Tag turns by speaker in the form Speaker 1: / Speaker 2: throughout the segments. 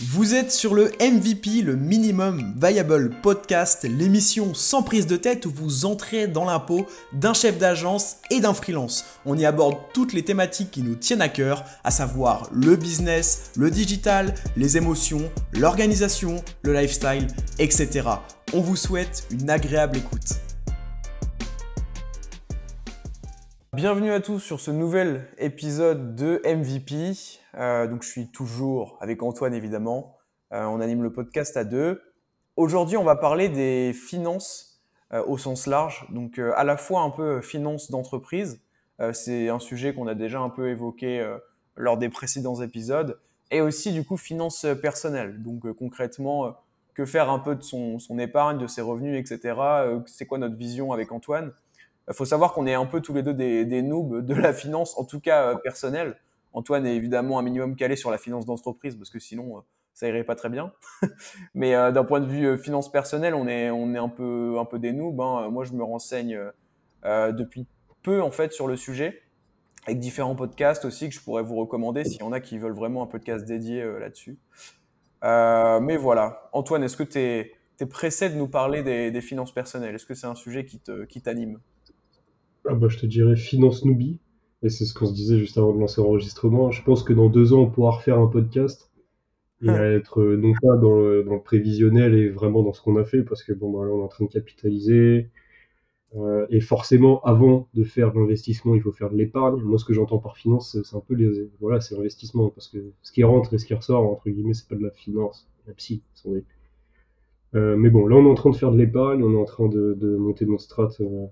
Speaker 1: Vous êtes sur le MVP, le Minimum Viable Podcast, l'émission sans prise de tête où vous entrez dans l'impôt d'un chef d'agence et d'un freelance. On y aborde toutes les thématiques qui nous tiennent à cœur, à savoir le business, le digital, les émotions, l'organisation, le lifestyle, etc. On vous souhaite une agréable écoute. Bienvenue à tous sur ce nouvel épisode de MVP. Euh, donc je suis toujours avec Antoine évidemment. Euh, on anime le podcast à deux. Aujourd'hui, on va parler des finances euh, au sens large. Donc à la fois un peu finances d'entreprise. C'est un sujet qu'on a déjà un peu évoqué lors des précédents épisodes. Et aussi du coup finances personnelles. Donc concrètement, que faire un peu de son, épargne, de ses revenus, etc. C'est quoi notre vision avec Antoine? Il faut savoir qu'on est un peu tous les deux des, des, noobs de la finance, en tout cas personnelle. Antoine est évidemment un minimum calé sur la finance d'entreprise parce que sinon euh, ça irait pas très bien. Mais euh, d'un point de vue finance personnelle, on est on est un peu un peu des noobs. Hein. Moi, je me renseigne depuis peu en fait sur le sujet avec différents podcasts aussi que je pourrais vous recommander s'il y en a qui veulent vraiment un podcast dédié là-dessus. mais voilà, Antoine, est-ce que tu es, es, pressé de nous parler des, des finances personnelles? Est-ce que c'est un sujet qui t'anime?
Speaker 2: Ah bah, je te dirais finance newbie. Et c'est ce qu'on se disait juste avant de lancer l'enregistrement. Je pense que dans deux ans, on pourra refaire un podcast et ah. être euh, non pas dans le, dans le, prévisionnel et vraiment dans ce qu'on a fait, parce que bon, bah, là, on est en train de capitaliser. Euh, et forcément, avant de faire l'investissement, il faut faire de l'épargne. Moi, ce que j'entends par finance, c'est un peu les, voilà, c'est l'investissement, parce que ce qui rentre et ce qui ressort, entre guillemets, c'est pas de la finance, la psy. Euh, mais bon, là, on est en train de faire de l'épargne, on est en train de, de monter notre strat euh,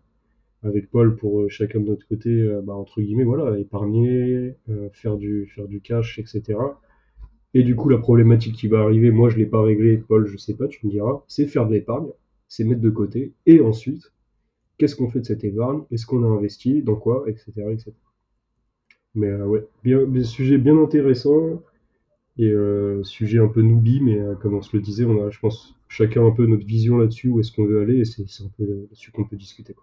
Speaker 2: avec Paul pour euh, chacun de notre côté, euh, bah, entre guillemets, voilà, épargner, euh, faire du cash, etc. Et du coup, la problématique qui va arriver, moi je l'ai pas réglé, Paul, je sais pas, tu me diras, c'est faire de l'épargne, c'est mettre de côté, et ensuite, qu'est-ce qu'on fait de cette épargne, est-ce qu'on a investi, dans quoi, etc., etc. Mais ouais, bien, sujet bien intéressant et euh, sujet un peu newbie, mais comme on se le disait, on a, je pense, chacun un peu notre vision là-dessus, où est-ce qu'on veut aller, et c'est un peu là-dessus qu'on peut discuter.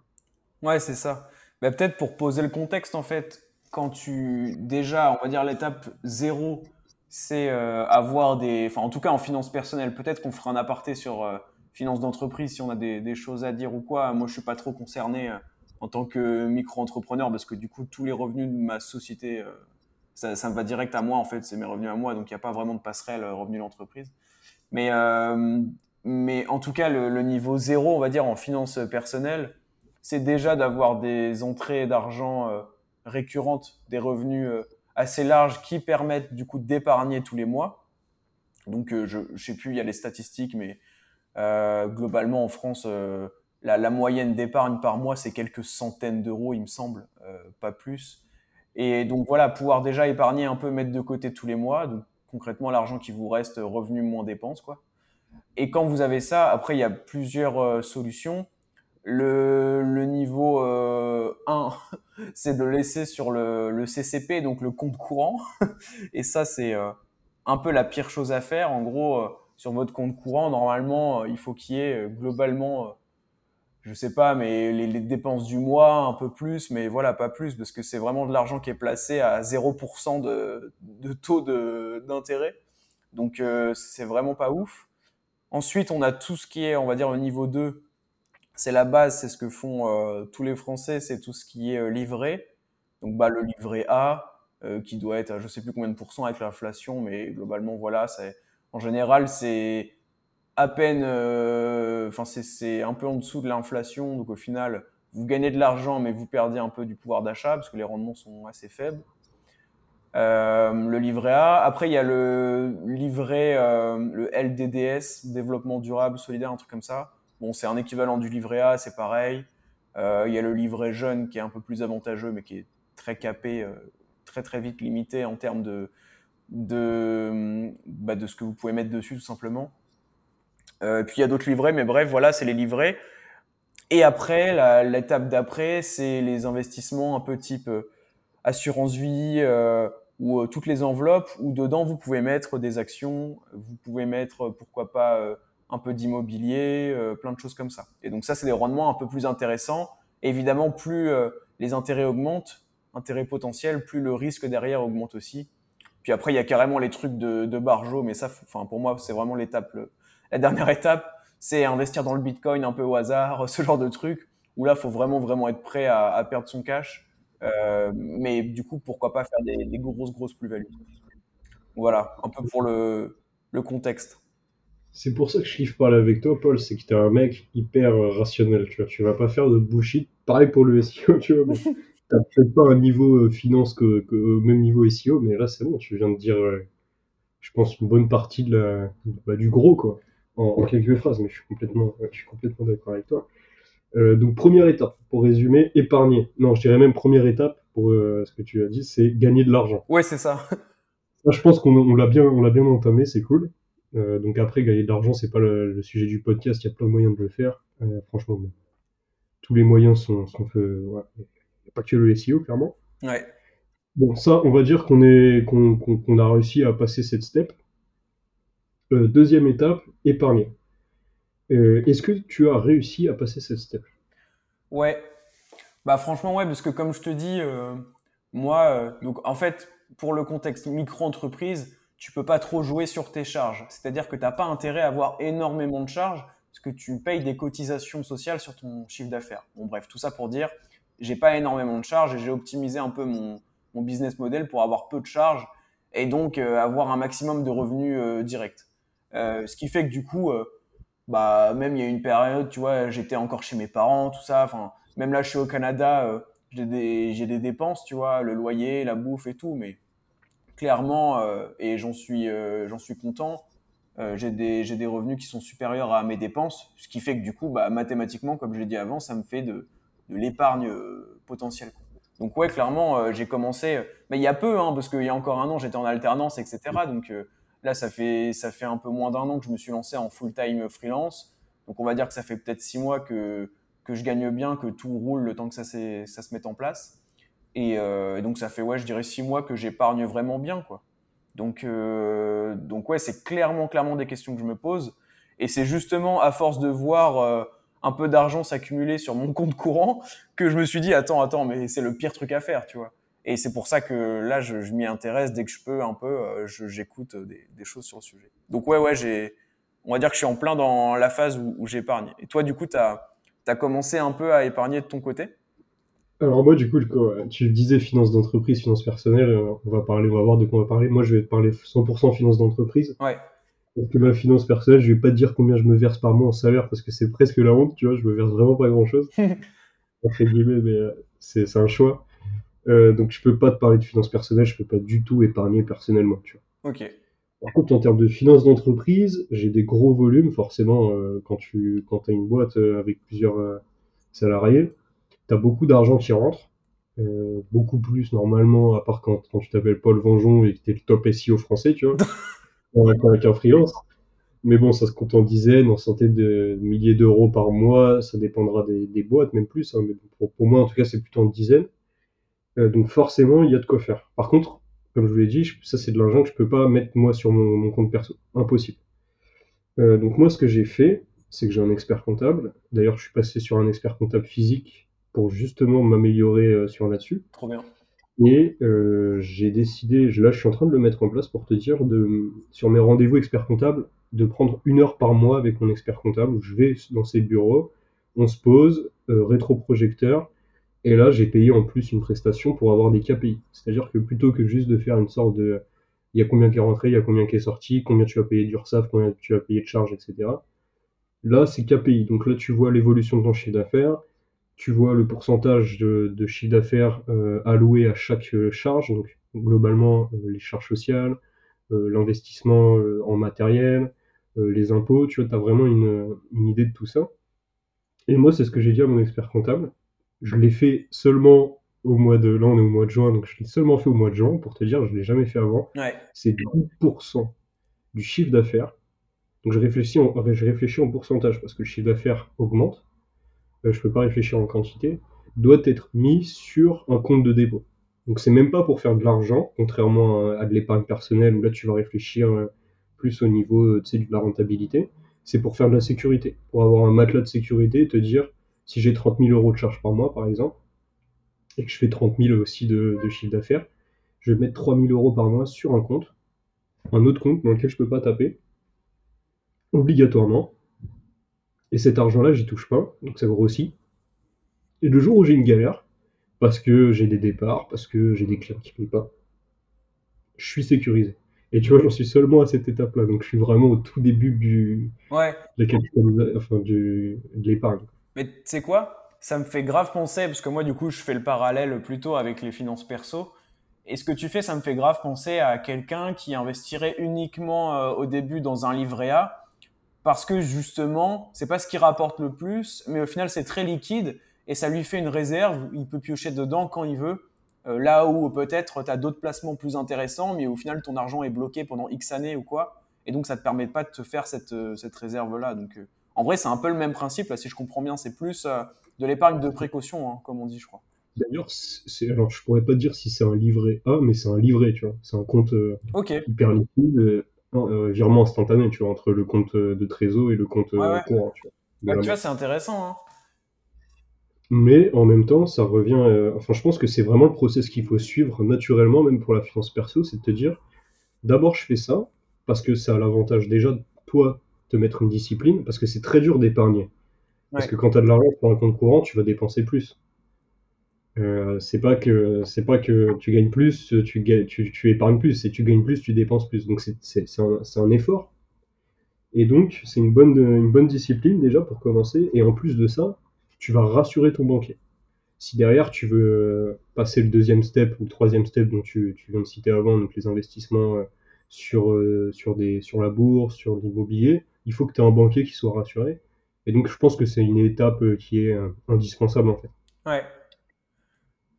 Speaker 1: Ouais, c'est ça. Bah, peut-être pour poser le contexte, en fait, quand tu. Déjà, on va dire l'étape zéro, c'est euh, avoir des. Enfin, en tout cas, en finance personnelle, peut-être qu'on fera un aparté sur euh, finance d'entreprise si on a des, choses à dire ou quoi. Moi, je suis pas trop concerné euh, en tant que micro-entrepreneur parce que du coup, tous les revenus de ma société, ça, ça, me va direct à moi, en fait, c'est mes revenus à moi, donc il n'y a pas vraiment de passerelle revenu d'entreprise. Mais, mais en tout cas, le, le, niveau zéro, on va dire, en finance personnelle, c'est déjà d'avoir des entrées d'argent euh, récurrentes, des revenus euh, assez larges qui permettent du coup d'épargner tous les mois. Donc euh, je ne sais plus, il y a les statistiques, mais globalement en France, la, moyenne d'épargne par mois, c'est quelques centaines d'euros, il me semble, pas plus. Et donc voilà, pouvoir déjà épargner un peu, mettre de côté tous les mois, donc concrètement l'argent qui vous reste, revenu moins dépenses, quoi. Et quand vous avez ça, après il y a plusieurs solutions. Le, le niveau euh, 1, c'est de laisser sur le, le, CCP, donc le compte courant. Et ça, c'est euh, un peu la pire chose à faire. En gros, euh, sur votre compte courant, normalement, euh, il faut qu'il y ait globalement, je sais pas, mais les, les, dépenses du mois, un peu plus, mais voilà, pas plus, parce que c'est vraiment de l'argent qui est placé à 0% de, de taux d'intérêt. Donc, c'est vraiment pas ouf. Ensuite, on a tout ce qui est, on va dire, le niveau 2 c'est la base, c'est ce que font euh, tous les Français, c'est tout ce qui est euh, livré. Donc bah, le livret A, euh, qui doit être à je sais plus combien de pourcents avec l'inflation, mais globalement, voilà, c'est en général, c'est à peine, enfin c'est un peu en dessous de l'inflation, donc au final, vous gagnez de l'argent, mais vous perdez un peu du pouvoir d'achat parce que les rendements sont assez faibles. le livret A. Après, il y a le livret, le LDDS, développement durable, solidaire, un truc comme ça. Bon, c'est un équivalent du livret A, c'est pareil. Euh, il y a le livret jeune qui est un peu plus avantageux, mais qui est très capé, euh, très très vite limité en termes bah, de ce que vous pouvez mettre dessus, tout simplement. Euh, puis il y a d'autres livrets, mais bref, voilà, c'est les livrets. Et après, l'étape d'après, c'est les investissements un peu type assurance vie ou toutes les enveloppes où dedans vous pouvez mettre des actions, vous pouvez mettre pourquoi pas un peu d'immobilier, euh, plein de choses comme ça. Et donc ça, c'est des rendements un peu plus intéressants. évidemment, plus euh, les intérêts augmentent, intérêts potentiels, plus le risque derrière augmente aussi. Puis après, il y a carrément les trucs de, de Barjo, mais ça, enfin, pour moi, c'est vraiment l'étape, la dernière étape, c'est investir dans le Bitcoin un peu au hasard, ce genre de truc, où là, faut vraiment, vraiment être prêt à, perdre son cash. Euh, mais du coup, pourquoi pas faire des, grosses, grosses plus-values. Voilà, un peu pour le contexte.
Speaker 2: C'est pour ça que je kiffe parler avec toi, Paul, c'est que t'es un mec hyper euh, rationnel, tu vois. Tu vas pas faire de bullshit. Pareil pour le SEO, tu vois. T'as peut-être pas un niveau euh, finance que, que, au même niveau SEO, mais là, c'est bon, tu viens de dire, euh, je pense, une bonne partie de la, bah, du gros, quoi, en, en, quelques phrases, mais je suis complètement, je suis complètement d'accord avec toi. Euh, donc, première étape, pour résumer, épargner. Non, je dirais même première étape, pour euh, ce que tu as dit, c'est gagner de l'argent.
Speaker 1: Ouais, c'est ça.
Speaker 2: Je pense qu'on on l'a bien, on l'a bien entamé, c'est cool. Euh, donc après, gagner de l'argent, c'est pas le, le, sujet du podcast. Il y a plein de moyens de le faire. Euh, franchement, mais tous les moyens sont, sont faits. Ouais. Pas que le SEO, clairement.
Speaker 1: Ouais.
Speaker 2: Bon, ça, on va dire qu'on est, qu'on, qu'on, qu'on a réussi à passer cette step. Euh, deuxième étape, épargner. Euh, est-ce que tu as réussi à passer cette step?
Speaker 1: Ouais. Bah franchement, ouais, parce que comme je te dis, euh, moi, donc en fait, pour le contexte micro-entreprise, tu peux pas trop jouer sur tes charges. C'est-à-dire que tu n'as pas intérêt à avoir énormément de charges parce que tu payes des cotisations sociales sur ton chiffre d'affaires. Bon, bref, tout ça pour dire, j'ai pas énormément de charges et j'ai optimisé un peu mon, business model pour avoir peu de charges et donc euh, avoir un maximum de revenus euh, directs. Euh, ce qui fait que du coup, bah, même il y a une période, tu vois, j'étais encore chez mes parents, tout ça. Même là, je suis au Canada, j'ai des, des dépenses, tu vois, le loyer, la bouffe et tout, mais clairement, euh, et j'en suis, euh, j'en suis content, euh, j'ai des, des revenus qui sont supérieurs à mes dépenses, ce qui fait que du coup, bah, mathématiquement, comme je l'ai dit avant, ça me fait de, de l'épargne potentielle. Donc ouais, clairement, j'ai commencé, mais il y a peu, hein, parce qu'il y a encore un an, j'étais en alternance, etc. Donc là, ça fait, ça fait un peu moins d'un an que je me suis lancé en full-time freelance. Donc on va dire que ça fait peut-être six mois que, que je gagne bien, que tout roule le temps que ça, ça se mette en place. Et, euh, donc ça fait ouais, je dirais six mois que j'épargne vraiment bien quoi. Donc euh, donc ouais, c'est clairement clairement des questions que je me pose. Et c'est justement à force de voir euh, un peu d'argent s'accumuler sur mon compte courant que je me suis dit attends attends mais c'est le pire truc à faire tu vois. Et c'est pour ça que là je, m'y intéresse dès que je peux un peu, euh, j'écoute des, choses sur le sujet. Donc ouais ouais j'ai, on va dire que je suis en plein dans la phase où, où j'épargne. Et toi du coup t'as as commencé un peu à épargner de ton côté?
Speaker 2: Alors moi, du coup, tu disais finance d'entreprise, finance personnelle, euh, on va parler, on va voir de quoi on va parler. Moi, je vais te parler 100% finance d'entreprise.
Speaker 1: Ouais.
Speaker 2: Parce que ma finance personnelle, je vais pas te dire combien je me verse par mois en salaire parce que c'est presque la honte, tu vois, je me verse vraiment pas grand chose. Entre guillemets, mais euh, c'est un choix. Euh, donc je peux pas te parler de finance personnelle, je peux pas du tout épargner personnellement, tu vois.
Speaker 1: Ok.
Speaker 2: Par contre, en termes de finance d'entreprise, j'ai des gros volumes, forcément, euh, quand tu quand as une boîte euh, avec plusieurs salariés tu as beaucoup d'argent qui rentre, euh, beaucoup plus normalement, à part quand, quand tu t'appelles Paul Vengeon et que tu es le top SEO français, tu vois, avec un freelance. Mais bon, ça se compte en dizaines, en centaines de milliers d'euros par mois, ça dépendra des, des boîtes, même plus, hein, mais pour, pour, moi en tout cas c'est plutôt en dizaines. Euh, donc forcément, il y a de quoi faire. Par contre, comme je vous l'ai dit, je, ça c'est de l'argent que je peux pas mettre moi sur mon, mon compte perso. Impossible. Euh, donc moi ce que j'ai fait, c'est que j'ai un expert comptable. D'ailleurs, je suis passé sur un expert comptable physique pour justement m'améliorer euh, sur là-dessus.
Speaker 1: Trop bien.
Speaker 2: Et euh, j'ai décidé, là je suis en train de le mettre en place pour te dire, de, sur mes rendez-vous expert comptable, de prendre une heure par mois avec mon expert comptable où je vais dans ses bureaux, on se pose, euh, rétroprojecteur, et là j'ai payé en plus une prestation pour avoir des KPI. C'est-à-dire que plutôt que juste de faire une sorte de il y a combien qui est rentré, il y a combien qui est sorti, combien tu as payé d'URSAF, combien tu as payé de charges, etc. Là c'est KPI. Donc là tu vois l'évolution de ton chiffre d'affaires, tu vois le pourcentage de, de chiffre d'affaires euh, alloué à chaque euh, charge, donc globalement euh, les charges sociales, l'investissement en matériel, les impôts, tu vois, tu as vraiment une, une, idée de tout ça. Et moi, c'est ce que j'ai dit à mon expert comptable. Je l'ai fait seulement au mois de... Là, on est au mois de juin, donc je l'ai seulement fait au mois de juin, pour te dire, je ne l'ai jamais fait avant.
Speaker 1: Ouais.
Speaker 2: C'est 10% du chiffre d'affaires. Donc je réfléchis, en, je réfléchis en pourcentage, parce que le chiffre d'affaires augmente euh, je peux pas réfléchir en quantité, doit être mis sur un compte de dépôt. Donc c'est même pas pour faire de l'argent, contrairement à, de l'épargne personnelle où là tu vas réfléchir euh, plus au niveau euh, de la rentabilité. C'est pour faire de la sécurité, pour avoir un matelas de sécurité et te dire si j'ai 30 000 euros de charge par mois par exemple, et que je fais 30 000 aussi de, chiffre d'affaires, je vais mettre 3000 euros par mois sur un compte, un autre compte dans lequel je peux pas taper, obligatoirement. Et cet argent-là, j'y touche pas, donc ça grossit. Et le jour où j'ai une galère, parce que j'ai des départs, parce que j'ai des clients qui payent pas, je suis sécurisé. Et tu vois, j'en suis seulement à cette étape-là, donc je suis vraiment au tout début du,
Speaker 1: Ouais.
Speaker 2: de la capitalisation, enfin, du, de l'épargne.
Speaker 1: Mais tu sais quoi? Ça me fait grave penser, parce que moi, du coup, je fais le parallèle plutôt avec les finances perso. Et ce que tu fais, ça me fait grave penser à quelqu'un qui investirait uniquement euh, au début dans un livret A, parce que justement, c'est pas ce qui rapporte le plus, mais au final, c'est très liquide et ça lui fait une réserve. Il peut piocher dedans quand il veut. Euh, là où peut-être tu as d'autres placements plus intéressants, mais au final, ton argent est bloqué pendant X années ou quoi. Et donc, ça te permet pas de te faire cette, euh, cette réserve-là. Donc, euh, en vrai, c'est un peu le même principe. Là, si je comprends bien, c'est plus euh, de l'épargne de précaution, hein, comme on dit, je crois.
Speaker 2: D'ailleurs, c'est, alors je pourrais pas dire si c'est un livret A, mais c'est un livret, tu vois. C'est un compte euh,
Speaker 1: Ok.
Speaker 2: hyper liquide, euh, virement instantané, tu vois, entre le compte euh, de trésor et le compte
Speaker 1: Ouais,
Speaker 2: euh,
Speaker 1: ouais.
Speaker 2: courant, tu vois.
Speaker 1: tu vois, c'est intéressant. Hein.
Speaker 2: Mais en même temps, ça revient. euh, enfin, je pense que c'est vraiment le process qu'il faut suivre naturellement, même pour la finance perso, c'est de te dire, d'abord je fais ça parce que ça a l'avantage déjà de toi te mettre une discipline, parce que c'est très dur d'épargner. Parce que quand tu as de l'argent pour un compte courant, tu vas dépenser plus. Euh, c'est pas que c'est pas que tu gagnes plus, tu, tu, tu épargnes plus, c'est tu gagnes plus, tu dépenses plus. Donc c'est un, un effort. Et donc c'est une bonne, une bonne discipline déjà pour commencer. Et en plus de ça, tu vas rassurer ton banquier. Si derrière tu veux euh, passer le deuxième step ou le troisième step dont tu, tu viens de citer avant, donc les investissements euh, sur, sur, des, sur la bourse, sur l'immobilier, il faut que tu aies un banquier qui soit rassuré. Et donc je pense que c'est une étape qui est indispensable en fait.
Speaker 1: Ouais.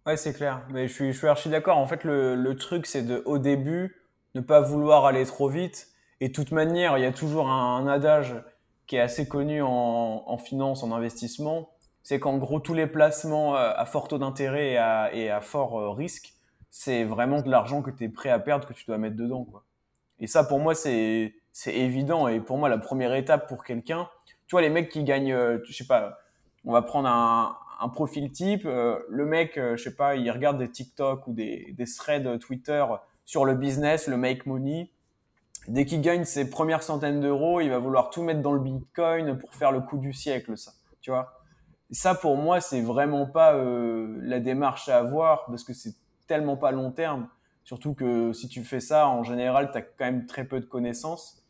Speaker 1: Ouais, c'est clair. Mais je suis, je suis archi d'accord. En fait, le, le truc, c'est de, au début, ne pas vouloir aller trop vite. Et de toute manière, il y a toujours un, adage qui est assez connu en, en finance, en investissement. C'est qu'en gros, tous les placements euh, à fort taux d'intérêt et à, et à fort euh, risque, c'est vraiment de l'argent que tu es prêt à perdre que tu dois mettre dedans, quoi. Et ça, pour moi, c'est, c'est évident. Et pour moi, la première étape pour quelqu'un, tu vois, les mecs qui gagnent, euh, je sais pas, on va prendre un, un profil type. euh, le mec, euh, je sais pas, il regarde des TikTok ou des, threads Twitter sur le business, le make money. Dès qu'il gagne ses premières centaines d'euros, il va vouloir tout mettre dans le Bitcoin pour faire le coup du siècle, ça. Tu vois? Ça, pour moi, c'est vraiment pas euh, la démarche à avoir parce que c'est tellement pas long terme. Surtout que si tu fais ça, en général, tu as quand même très peu de connaissances.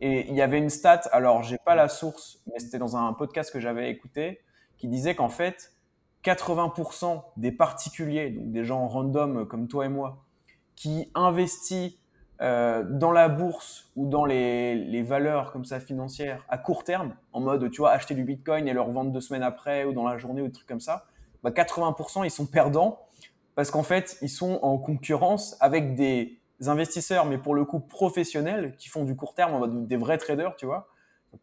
Speaker 1: Et il y avait une stat, alors j'ai pas la source, mais c'était dans un podcast que j'avais écouté, qui disait qu'en fait, 80% des particuliers, donc des gens random comme toi et moi, qui investissent euh, dans la bourse ou dans les, valeurs comme ça financières à court terme, en mode tu vois acheter du bitcoin et le revendre deux semaines après ou dans la journée ou des trucs comme ça, bah 80% ils sont perdants parce qu'en fait ils sont en concurrence avec des investisseurs mais pour le coup professionnels qui font du court terme des vrais traders, tu vois,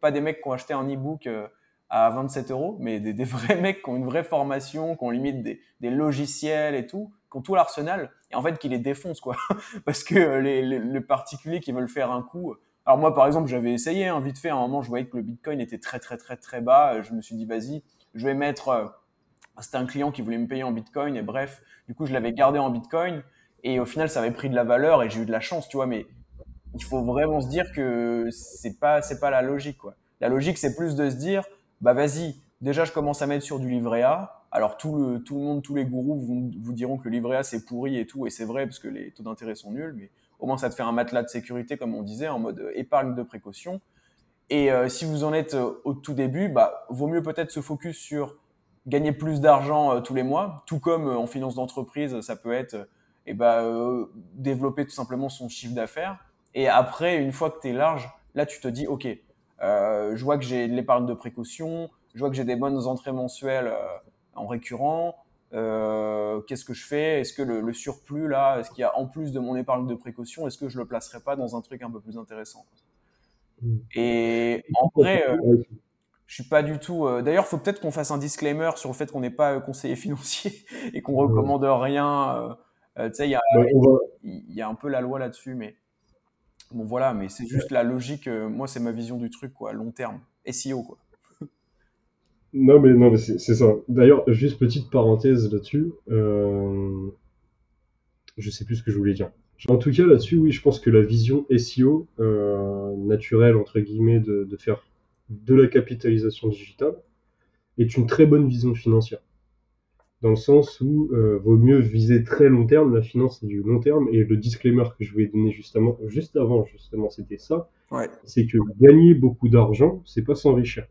Speaker 1: pas des mecs qui ont acheté un e-book euh, à 27 euros, mais des, vrais mecs qui ont une vraie formation, qui ont limite des, logiciels et tout, qui ont tout l'arsenal, et en fait qui les défoncent, quoi. Parce que euh, les, particuliers qui veulent faire un coup. Alors moi, par exemple, j'avais essayé, hein, vite fait, à un moment, je voyais que le Bitcoin était très, très, très, très bas. Je me suis dit, vas-y, je vais mettre... Euh, C'était un client qui voulait me payer en Bitcoin, et bref, du coup, je l'avais gardé en Bitcoin, et au final, ça avait pris de la valeur, et j'ai eu de la chance, tu vois, mais il faut vraiment se dire que c'est pas, c'est pas la logique, quoi. La logique, c'est plus de se dire, bah vas-y, déjà je commence à mettre sur du livret A. Alors tout le, tout le monde, tous les gourous vous, vous diront que le livret A c'est pourri et tout, et c'est vrai parce que les taux d'intérêt sont nuls, mais au moins ça te fait un matelas de sécurité comme on disait, en mode épargne de précaution. Et euh, si vous en êtes euh, au tout début, bah vaut mieux peut-être se focus sur gagner plus d'argent euh, tous les mois, tout comme euh, en finance d'entreprise, ça peut être et bah, euh, développer tout simplement son chiffre d'affaires. Et après, une fois que tu es large, là tu te dis ok, euh, je vois que j'ai de l'épargne de précaution, je vois que j'ai des bonnes entrées mensuelles euh, en récurrent. Euh, qu'est-ce que je fais? Est-ce que le, le, surplus là, est-ce qu'il y a en plus de mon épargne de précaution, est-ce que je le placerai pas dans un truc un peu plus intéressant mmh. Et en vrai, euh, je suis pas du tout. Euh, D'ailleurs, faut peut-être qu'on fasse un disclaimer sur le fait qu'on n'est pas conseiller financier et qu'on recommande rien. Euh, tu sais, il
Speaker 2: bah, va...
Speaker 1: y, a un peu la loi là-dessus, mais Bon voilà, mais c'est juste la logique. Euh, moi, c'est ma vision du truc, quoi, long terme. SEO, quoi.
Speaker 2: Non, mais non, mais c'est ça. D'ailleurs, juste petite parenthèse là-dessus. Euh... je sais plus ce que je voulais dire. En tout cas, là-dessus, oui, je pense que la vision SEO euh, naturelle, entre guillemets, de, de, faire de la capitalisation digitale est une très bonne vision financière. Dans le sens où euh, vaut mieux viser très long terme, la finance c'est du long terme, et le disclaimer que je voulais donner justement, juste avant, justement, c'était ça.
Speaker 1: Ouais.
Speaker 2: C'est que gagner beaucoup d'argent, c'est pas s'enrichir.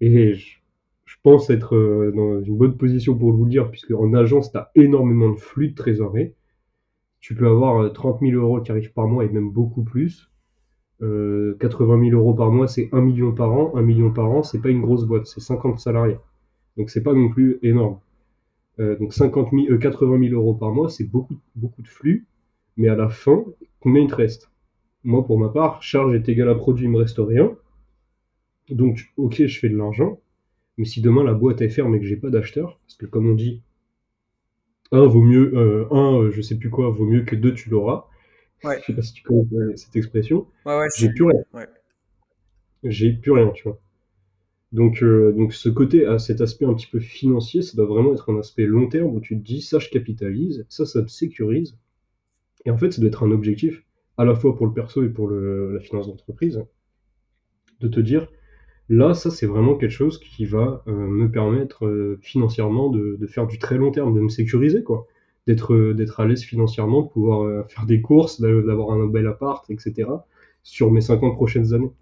Speaker 2: Et je, je pense être euh, dans une bonne position pour vous le dire, puisque en agence, tu as énormément de flux de trésorerie. Tu peux avoir 30 euh, 000 euros qui arrivent par mois et même beaucoup plus. Euh, 80 000 euros par mois, c'est 1 million par an. 1 million par an, c'est pas une grosse boîte, c'est 50 salariés. Donc c'est pas non plus énorme. Euh, donc 50 000, 80 000 euros par mois, c'est beaucoup, beaucoup de flux. Mais à la fin, combien il te reste? Moi, pour ma part, charge est égale à produit, il me reste rien. Donc, ok, je fais de l'argent. Mais si demain la boîte est ferme et que j'ai pas d'acheteur, parce que comme on dit, un vaut mieux, euh, un, euh, je sais plus quoi, vaut mieux que deux, tu l'auras.
Speaker 1: Ouais.
Speaker 2: Je sais pas si tu connais cette expression.
Speaker 1: Ouais, ouais,
Speaker 2: J'ai plus rien. J'ai plus rien, tu vois. Donc, euh, donc ce côté, à cet aspect un petit peu financier, ça doit vraiment être un aspect long terme où tu te dis, ça je capitalise, ça ça me sécurise. Et en fait, ça doit être un objectif, à la fois pour le perso et pour la finance d'entreprise, de te dire, là, ça c'est vraiment quelque chose qui va euh, me permettre euh, financièrement de, faire du très long terme, de me sécuriser, quoi. D'être à l'aise financièrement, de pouvoir faire des courses, d'a- d'avoir un bel appart, etc. sur mes 50 prochaines années.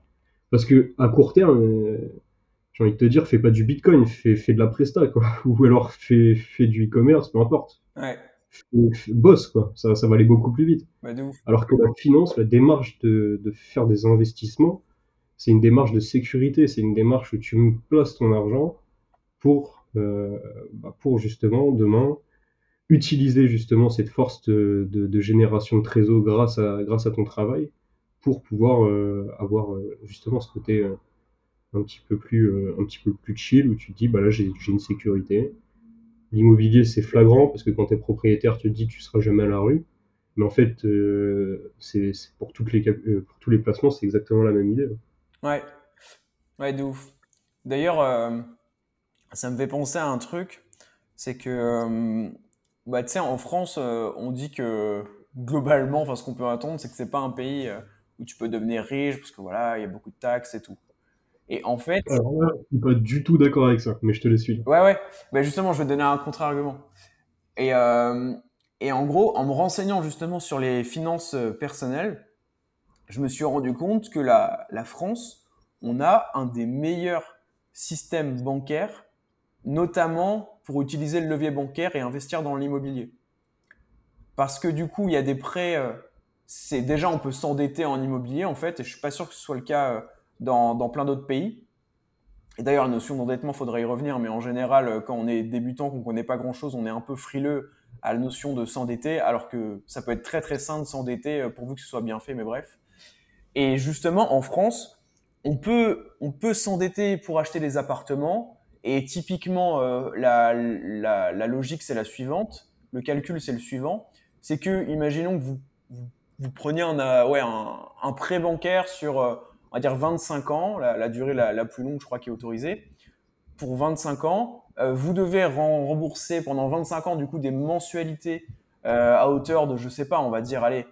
Speaker 2: Parce que à court terme, j'ai envie de te dire, fais pas du bitcoin, fais, fais de la presta, quoi. Ou alors fais, fais du e-commerce, peu importe.
Speaker 1: Ouais,
Speaker 2: Fais- bosse, quoi. Ça, ça va aller beaucoup plus vite. Alors que la finance, la démarche de, de faire des investissements, c'est une démarche de sécurité, c'est une démarche où tu places ton argent pour, euh, bah, pour justement demain utiliser justement cette force de, de- de génération de trésor grâce à, grâce à ton travail pour pouvoir euh, avoir euh, justement ce côté euh, un petit peu plus, euh, un petit peu plus chill où tu te dis bah là j'ai une sécurité. L'immobilier c'est flagrant parce que quand tu es propriétaire tu te dis tu seras jamais à la rue. Mais en fait, euh, c'est pour, toutes les, euh, pour tous les placements, c'est exactement la même idée.
Speaker 1: Ouais, ouais, de ouf. D'ailleurs, ça me fait penser à un truc, c'est que, bah, tu sais, en France, on dit que globalement, enfin, ce qu'on peut attendre, c'est que c'est pas un pays où tu peux devenir riche, parce que voilà, il y a beaucoup de taxes et tout. Et en fait,
Speaker 2: Alors là, je suis pas du tout d'accord avec ça, mais je te laisse suivre.
Speaker 1: ouais, ouais, bah justement, je vais te donner un contre-argument. Et, euh, et en gros, en me renseignant justement sur les finances euh, personnelles, je me suis rendu compte que la, la France, on a un des meilleurs systèmes bancaires, notamment pour utiliser le levier bancaire et investir dans l'immobilier. Parce que du coup, il y a des prêts, euh, c'est déjà on peut s'endetter en immobilier en fait, et je suis pas sûr que ce soit le cas euh, dans, dans plein d'autres pays. Et d'ailleurs, la notion d'endettement, faudrait y revenir, mais en général, euh, quand on est débutant, qu'on connaît pas grand-chose, on est un peu frileux à la notion de s'endetter, alors que ça peut être très très sain de s'endetter euh, pourvu que ce soit bien fait, mais bref. Et justement, en France, on peut, on peut s'endetter pour acheter des appartements. Et typiquement, euh, la, la, logique, c'est la suivante. Le calcul, c'est le suivant. C'est que, imaginons que vous, vous, preniez un, ouais, un, prêt bancaire sur, on va dire, 25 ans, la, durée la, plus longue, je crois, qui est autorisée. Pour 25 ans, euh, vous devez rembourser pendant 25 ans, du coup, des mensualités euh, à hauteur de, je sais pas, on va dire, allez,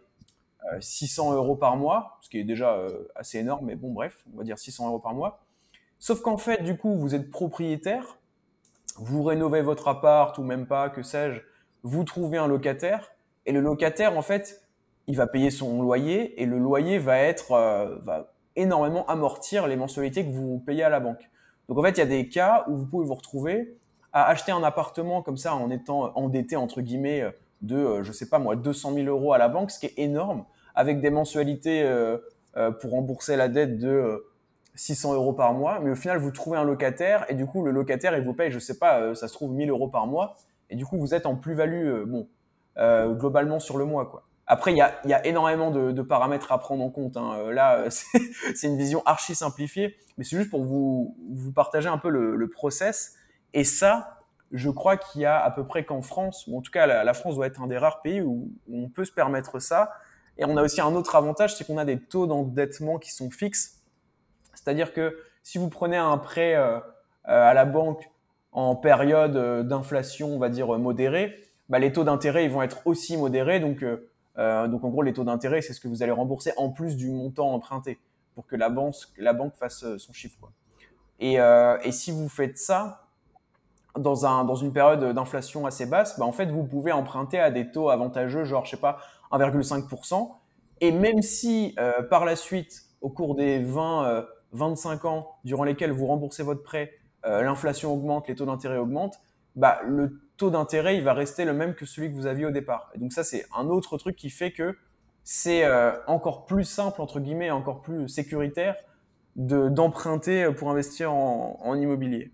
Speaker 1: euh, 600 euros par mois, ce qui est déjà euh, assez énorme, mais bon, bref, on va dire 600 euros par mois. Sauf qu'en fait, du coup, vous êtes propriétaire, vous rénovez votre appart ou même pas, que sais-je, vous trouvez un locataire, et le locataire, en fait, il va payer son loyer, et le loyer va être, euh, énormément amortir les mensualités que vous payez à la banque. Donc en fait, il y a des cas où vous pouvez vous retrouver à acheter un appartement comme ça en étant endetté, entre guillemets, de, euh, je sais pas moi, 200 000 euros à la banque, ce qui est énorme, avec des mensualités euh, euh, pour rembourser la dette de euh, 600 euros par mois. Mais au final, vous trouvez un locataire et du coup, le locataire, il vous paye, je sais pas, ça se trouve 1000 euros par mois. Et du coup, vous êtes en plus-value, bon, globalement sur le mois, quoi. Après, il y a, énormément de, paramètres à prendre en compte. hein. Euh, Là, euh, c'est une vision archi simplifiée, mais c'est juste pour vous, partager un peu le, le process. Et ça, je crois qu'il y a à peu près qu'en France, ou en tout cas la, France doit être un des rares pays où, on peut se permettre ça. Et on a aussi un autre avantage, c'est qu'on a des taux d'endettement qui sont fixes. C'est-à-dire que si vous prenez un prêt euh, à la banque en période d'inflation, on va dire modérée, bah, les taux d'intérêt ils vont être aussi modérés. Donc, donc en gros, les taux d'intérêt, c'est ce que vous allez rembourser en plus du montant emprunté pour que la banque, fasse son chiffre. Quoi. Et, si vous faites ça, dans, un, dans une période d'inflation assez basse, bah en fait, vous pouvez emprunter à des taux avantageux, genre, je sais pas, 1,5%. Et même si euh, par la suite, au cours des 20, 25 euh, ans durant lesquels vous remboursez votre prêt, euh, l'inflation augmente, les taux d'intérêt augmentent, bah, le d'intérêt, il va rester le même que celui que vous aviez au départ. Et donc ça, c'est un autre truc qui fait que c'est encore plus simple, entre guillemets, encore plus sécuritaire d'emprunter pour investir en, immobilier.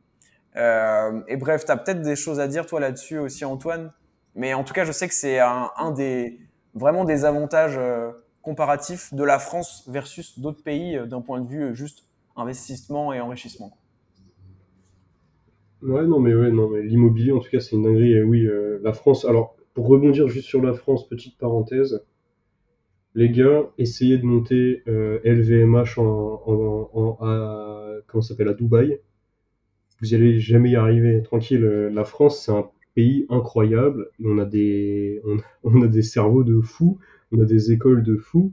Speaker 1: Euh, et bref, tu as peut-être des choses à dire toi là-dessus aussi, Antoine. Mais en tout cas, je sais que c'est un, des vraiment des avantages euh, comparatifs de la France versus d'autres pays euh, d'un point de vue juste investissement et enrichissement.
Speaker 2: Ouais, non, mais ouais, non, mais l'immobilier, en tout cas, c'est une dinguerie. Oui, la France. Alors, pour rebondir juste sur la France, petite parenthèse, les gars, essayez de monter LVMH en, en, en à, comment s'appelle à Dubaï vous allez jamais y arriver. Tranquille, euh, la France, c'est un pays incroyable. On a des, on, a des cerveaux de fous, on a des écoles de fous,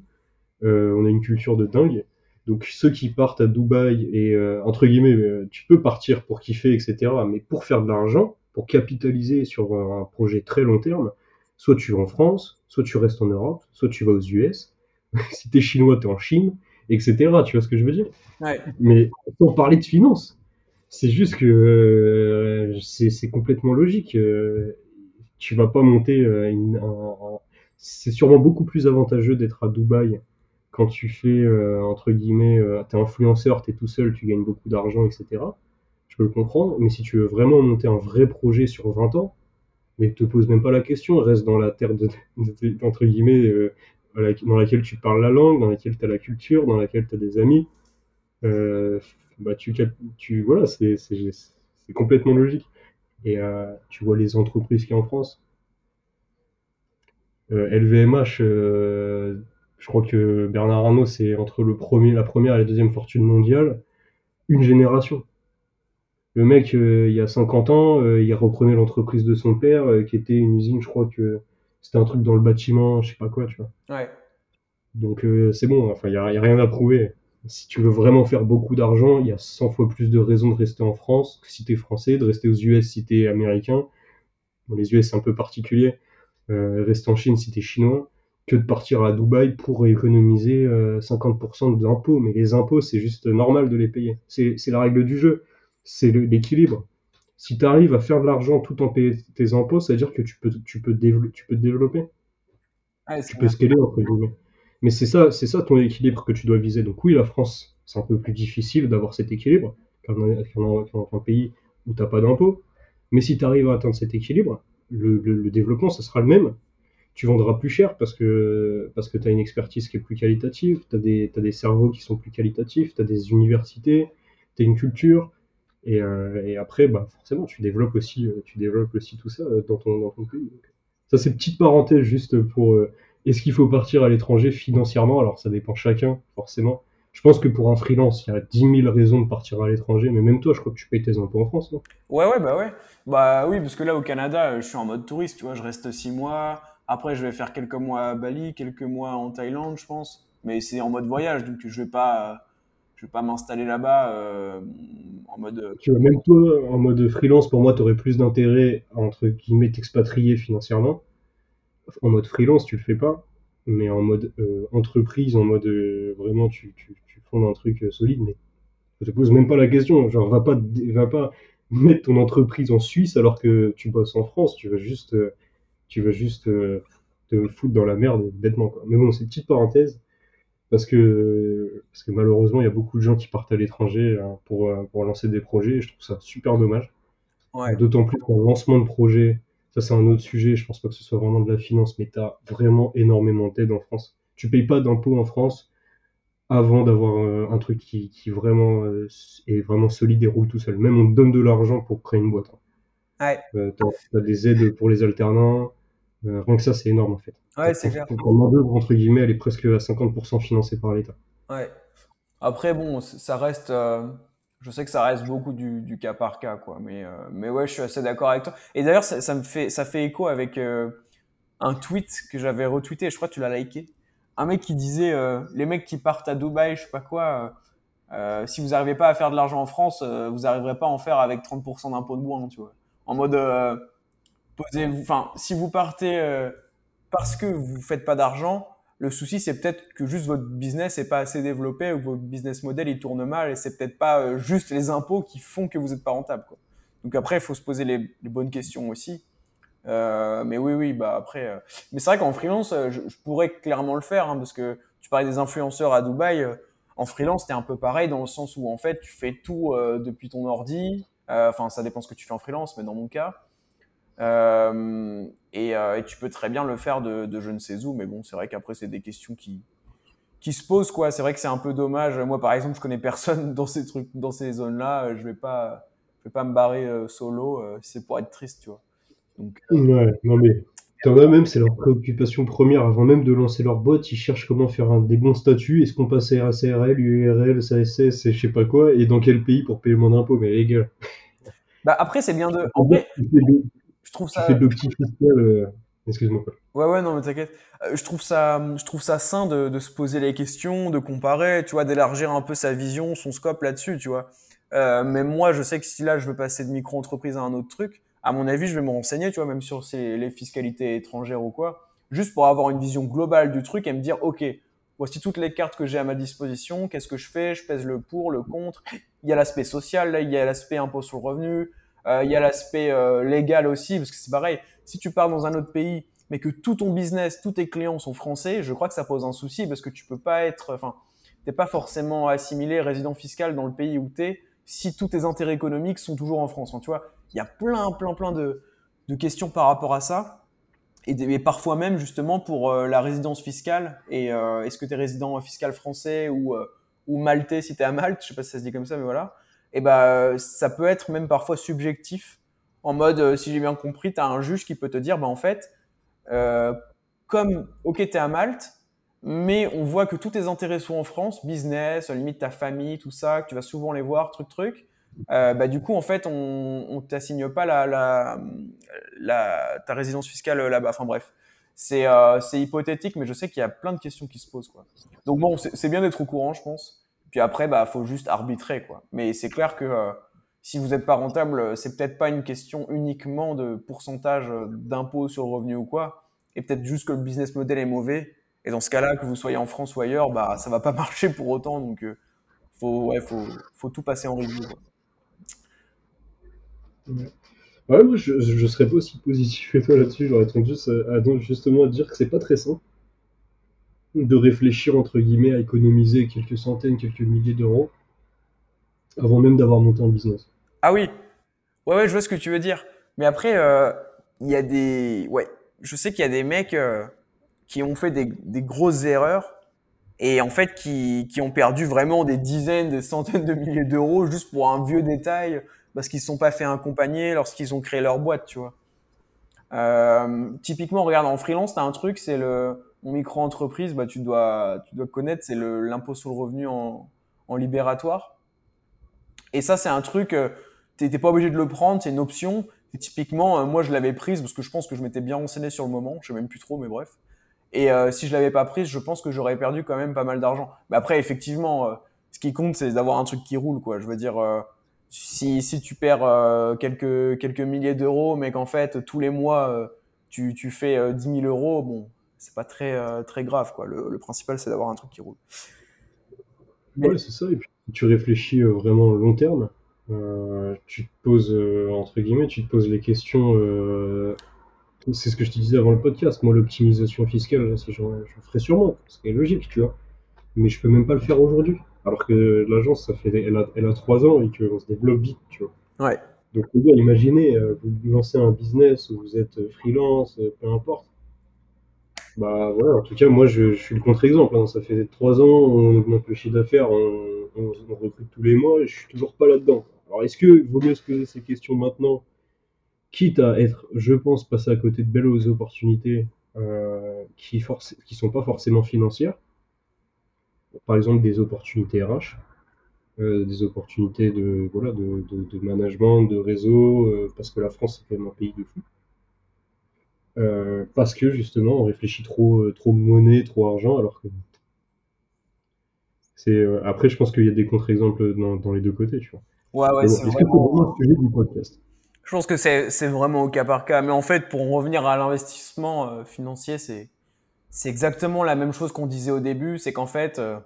Speaker 2: euh, on a une culture de dingue. Donc ceux qui partent à Dubaï et euh, entre guillemets, tu peux partir pour kiffer, etc. Mais pour faire de l'argent, pour capitaliser sur un projet très long terme, soit tu vas en France, soit tu restes en Europe, soit tu vas aux US. si t'es chinois, t'es en Chine, etc. Tu vois ce que je veux dire?
Speaker 1: Ouais.
Speaker 2: Mais sans parler de finances, c'est juste que euh, c'est complètement logique. Euh, tu vas pas monter euh, une, c'est sûrement beaucoup plus avantageux d'être à Dubaï quand tu fais entre guillemets, t'es influenceur, t'es tout seul, tu gagnes beaucoup d'argent, etc. Je peux le comprendre, mais si tu veux vraiment monter un vrai projet sur 20 ans, mais te pose même pas la question, reste dans la terre de, entre guillemets dans laquelle tu parles la langue, dans laquelle tu as la culture, dans laquelle tu as des amis. Euh, bah, tu, tu voilà, c'est complètement logique. Et euh, tu vois les entreprises qui en France. LVMH, euh, euh, je crois que Bernard Arnault, c'est entre le premier, la première et la deuxième fortune mondiale, une génération. Le mec, il y a 50 ans, il reprenait l'entreprise de son père, qui était une usine, je crois que c'était un truc dans le bâtiment, je sais pas quoi, tu vois.
Speaker 1: Ouais.
Speaker 2: Donc c'est bon, enfin, il n'y a, y a rien à prouver si tu veux vraiment faire beaucoup d'argent, il y a 100 fois plus de raisons de rester en France que si tu es français, de rester aux US si tu es américain. les US, c'est un peu particulier. Euh, rester en Chine si tu es chinois, que de partir à Dubaï pour économiser 50% d'impôts. Mais les impôts, c'est juste normal de les payer. C'est la règle du jeu. C'est l'équilibre. Si tu arrives à faire de l'argent tout en payant tes impôts, ça veut dire que tu peux, tu peux, tu peux te développer. tu peux scaler, entre guillemets. Mais c'est ça, c'est ça ton équilibre que tu dois viser. Donc oui, la France, c'est un peu plus difficile d'avoir cet équilibre qu'un un pays où tu n'as pas d'impôts. Mais si tu arrives à atteindre cet équilibre, le, développement, ça sera le même. Tu vendras plus cher parce que, parce que tu as une expertise qui est plus qualitative, tu as, as, des cerveaux qui sont plus qualitatifs, tu as des universités, tu as une culture. Et, euh, et, après, bah, forcément, tu développes aussi, euh, tu développes aussi tout ça euh, dans ton, dans ton pays. ça, c'est petite parenthèse juste pour, est-ce qu'il faut partir à l'étranger financièrement? Alors ça dépend chacun, forcément. Je pense que pour un freelance, il y a 10 000 raisons de partir à l'étranger, mais même toi, je crois que tu payes tes impôts en France, non?
Speaker 1: Ouais, ouais, bah ouais. Bah oui, parce que là, au Canada, je suis en mode touriste, tu vois, je reste 6 mois. Après, je vais faire quelques mois à Bali, quelques mois en Thaïlande, je pense. Mais c'est en mode voyage, donc je vais pas, vais pas m'installer là-bas euh, en mode. Euh,
Speaker 2: tu vois, même toi, en mode freelance, pour moi, tu aurais plus d'intérêt entre guillemets t'expatrier financièrement en mode freelance, tu le fais pas, mais en mode euh, entreprise, en mode vraiment, tu, tu, tu fondes un truc solide, mais je te pose même pas la question. Genre, va pas, va pas mettre ton entreprise en Suisse alors que tu bosses en France. Tu vas juste, tu vas juste te foutre dans la merde bêtement. Quoi. Mais bon, c'est une petite parenthèse parce que, parce que malheureusement, il y a beaucoup de gens qui partent à l'étranger hein, pour, pour lancer des projets et je trouve ça super dommage.
Speaker 1: Ouais.
Speaker 2: D'autant plus qu'en lancement de projet, ça, c'est un autre sujet. Je pense pas que ce soit vraiment de la finance, mais tu as vraiment énormément d'aide en France. Tu payes pas d'impôts en France avant d'avoir euh, un truc qui, qui vraiment euh, est vraiment solide et roule tout seul. Même on te donne de l'argent pour créer une boîte.
Speaker 1: Hein. Ouais.
Speaker 2: Euh, tu as, des aides pour les alternants. Rien que ça, c'est énorme en fait.
Speaker 1: Ouais, c'est clair.
Speaker 2: entre guillemets, elle est presque à 50% financée par l'État.
Speaker 1: Ouais. Après, bon, ça reste Je sais que ça reste beaucoup du, du cas par cas, quoi. Mais, euh, mais ouais, je suis assez d'accord avec toi. Et d'ailleurs, ça, ça me fait, ça fait écho avec euh, un tweet que j'avais retweeté, je crois que tu l'as liké. Un mec qui disait, euh, les mecs qui partent à Dubaï, je sais pas quoi, euh, si vous n'arrivez pas à faire de l'argent en France, vous n'arriverez pas à en faire avec 30% d'impôt de moins, tu vois. En mode, posez-vous, enfin, si vous partez parce que vous faites pas d'argent, le souci, c'est peut-être que juste votre business n'est pas assez développé ou votre business model il tourne mal et c'est peut-être pas euh, juste les impôts qui font que vous n'êtes pas rentable. Quoi. Donc après, il faut se poser les, bonnes questions aussi. Euh, mais oui, oui, bah après. Euh... Mais c'est vrai qu'en freelance, euh, je, pourrais clairement le faire hein, parce que tu parlais des influenceurs à Dubaï. Euh, en freelance, c'était un peu pareil dans le sens où en fait, tu fais tout depuis ton ordi. Enfin, ça dépend ce que tu fais en freelance, mais dans mon cas, euh, et, euh, et, tu peux très bien le faire de, de je ne sais où, mais bon, c'est vrai qu'après, c'est des questions qui, qui se posent, quoi. C'est vrai que c'est un peu dommage. Moi, par exemple, je connais personne dans ces trucs, dans ces zones-là. Je vais pas, je vais pas me barrer euh, solo. Euh, c'est pour être triste, tu vois.
Speaker 2: Donc, euh, ouais, non mais T'en as même, c'est leur préoccupation première avant même de lancer leur boîte. Ils cherchent comment faire un, des bons statuts. Est-ce qu'on passe à RACRL, URL, SASS, et je sais pas quoi, et dans quel pays pour payer mon impôt Mais les gars.
Speaker 1: Bah après, c'est bien de. En vrai, je trouve ça.
Speaker 2: Tu fais de fiscal. Euh... Excuse-moi.
Speaker 1: Ouais, ouais, non, mais t'inquiète. Euh, je trouve ça, je trouve ça sain de, de, se poser les questions, de comparer, tu vois, d'élargir un peu sa vision, son scope là-dessus, tu vois. Euh, mais moi, je sais que si là, je veux passer de micro-entreprise à un autre truc, à mon avis, je vais me renseigner, tu vois, même sur ces, les fiscalités étrangères ou quoi, juste pour avoir une vision globale du truc et me dire, OK, voici toutes les cartes que j'ai à ma disposition, qu'est-ce que je fais, je pèse le pour, le contre. Il y a l'aspect social, là, il y a l'aspect impôt sur le revenu, il y a l'aspect euh, légal aussi, parce que c'est pareil. Si tu pars dans un autre pays, mais que tout ton business, tous tes clients sont français, je crois que ça pose un souci parce que tu peux pas être, enfin, t'es pas forcément assimilé résident fiscal dans le pays où t'es si tous tes intérêts économiques sont toujours en France. Tu vois, il y a plein, plein, plein de, questions par rapport à ça. Et, parfois même justement pour euh, la résidence fiscale. Et euh, est-ce que tu es résident fiscal français ou, euh, ou maltais si tu es à Malte? Je sais pas si ça se dit comme ça, mais voilà et ben ça peut être même parfois subjectif. En mode euh, si j'ai bien compris tu as un juge qui peut te dire bah en fait euh, comme ok tu es à Malte mais on voit que tous tes intérêts sont en France business limite ta famille tout ça que tu vas souvent les voir truc truc euh, bah du coup en fait on on t'assigne pas ta résidence fiscale là-bas. Enfin bref. C'est c'est hypothétique mais je sais qu'il y a plein de questions qui se posent quoi. Donc bon c'est bien d'être au courant je pense puis après, bah, faut juste arbitrer, quoi. Mais c'est clair que euh, si vous n'êtes pas rentable, c'est peut-être pas une question uniquement de pourcentage d'impôt sur le revenu ou quoi, et peut-être juste que le business model est mauvais. Et dans ce cas-là, que vous soyez en France ou ailleurs, bah, ça va pas marcher pour autant. Donc, euh, faut, ouais, faut, faut tout passer en. Quoi.
Speaker 2: Ouais. Je, je serais pas aussi positif que toi là-dessus. J'aurais tendance juste justement à dire que c'est pas très simple de réfléchir entre guillemets à économiser quelques centaines, quelques milliers d'euros avant même d'avoir monté un business.
Speaker 1: Ah oui, ouais, ouais, je vois ce que tu veux dire. Mais après, il euh, y a des, ouais, je sais qu'il y a des mecs euh, qui ont fait des, des, grosses erreurs et en fait qui, qui, ont perdu vraiment des dizaines, des centaines de milliers d'euros juste pour un vieux détail parce qu'ils ne sont pas fait accompagner lorsqu'ils ont créé leur boîte, tu vois. Euh, typiquement, regarde en freelance, tu as un truc, c'est le micro-entreprise, bah, tu, dois, tu dois connaître, c'est l'impôt sur le revenu en, en, libératoire. Et ça, c'est un truc, euh, tu n'es pas obligé de le prendre, c'est une option. Et typiquement, euh, moi, je l'avais prise parce que je pense que je m'étais bien renseigné sur le moment, je sais même plus trop, mais bref. Et euh, si je l'avais pas prise, je pense que j'aurais perdu quand même pas mal d'argent. Mais après, effectivement, ce qui compte, c'est d'avoir un truc qui roule, quoi. Je veux dire, si, si tu perds quelques, quelques milliers d'euros, mais qu'en fait, tous les mois, tu, tu fais 10 000 euros, bon, c'est pas très, euh, très grave. Quoi. Le, le principal, c'est d'avoir un truc qui roule.
Speaker 2: Mais... Ouais, c'est ça. Et puis, tu réfléchis euh, vraiment long terme. Euh, tu te poses, euh, entre guillemets, tu te poses les questions. Euh, c'est ce que je te disais avant le podcast. Moi, l'optimisation fiscale, j'en ferai sûrement. C'est logique, tu vois. Mais je peux même pas le faire aujourd'hui. Alors que l'agence, ça fait, elle a, elle a 3 ans et qu'on se développe vite, tu
Speaker 1: vois. Ouais.
Speaker 2: Donc, imaginez, vous lancez un business où vous êtes freelance, peu importe bah voilà, en tout cas, moi je, je suis le contre-exemple. Hein. Ça fait trois ans, on augmente le chiffre d'affaires, on, on, recrute tous les mois et je suis toujours pas là-dedans. Alors est-ce que vaut mieux se poser ces questions maintenant, quitte à être, je pense, passer à côté de belles opportunités euh, qui qui sont pas forcément financières, par exemple des opportunités RH, des opportunités de, voilà, de, de, management, de réseau, parce que la France, c'est quand même un pays de fou. Parce que justement, on réfléchit trop, trop monnaie, trop argent, alors que c'est. après, je pense qu'il y a des contre-exemples dans, dans, les deux côtés, tu vois.
Speaker 1: Ouais, ouais, c'est
Speaker 2: vraiment... un sujet du podcast
Speaker 1: Je pense que c'est vraiment au cas par cas. Mais en fait, pour en revenir à l'investissement financier, c'est c'est exactement la même chose qu'on disait au début, c'est qu'en fait, euh,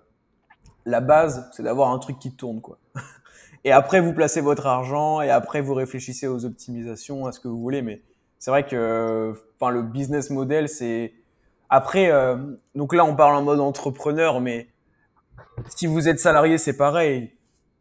Speaker 1: la base, c'est d'avoir un truc qui tourne, quoi. et après, vous placez votre argent et après, vous réfléchissez aux optimisations, à ce que vous voulez. Mais c'est vrai que, enfin, le business model, c'est après. Euh, donc là, on parle en mode entrepreneur, mais si vous êtes salarié, c'est pareil.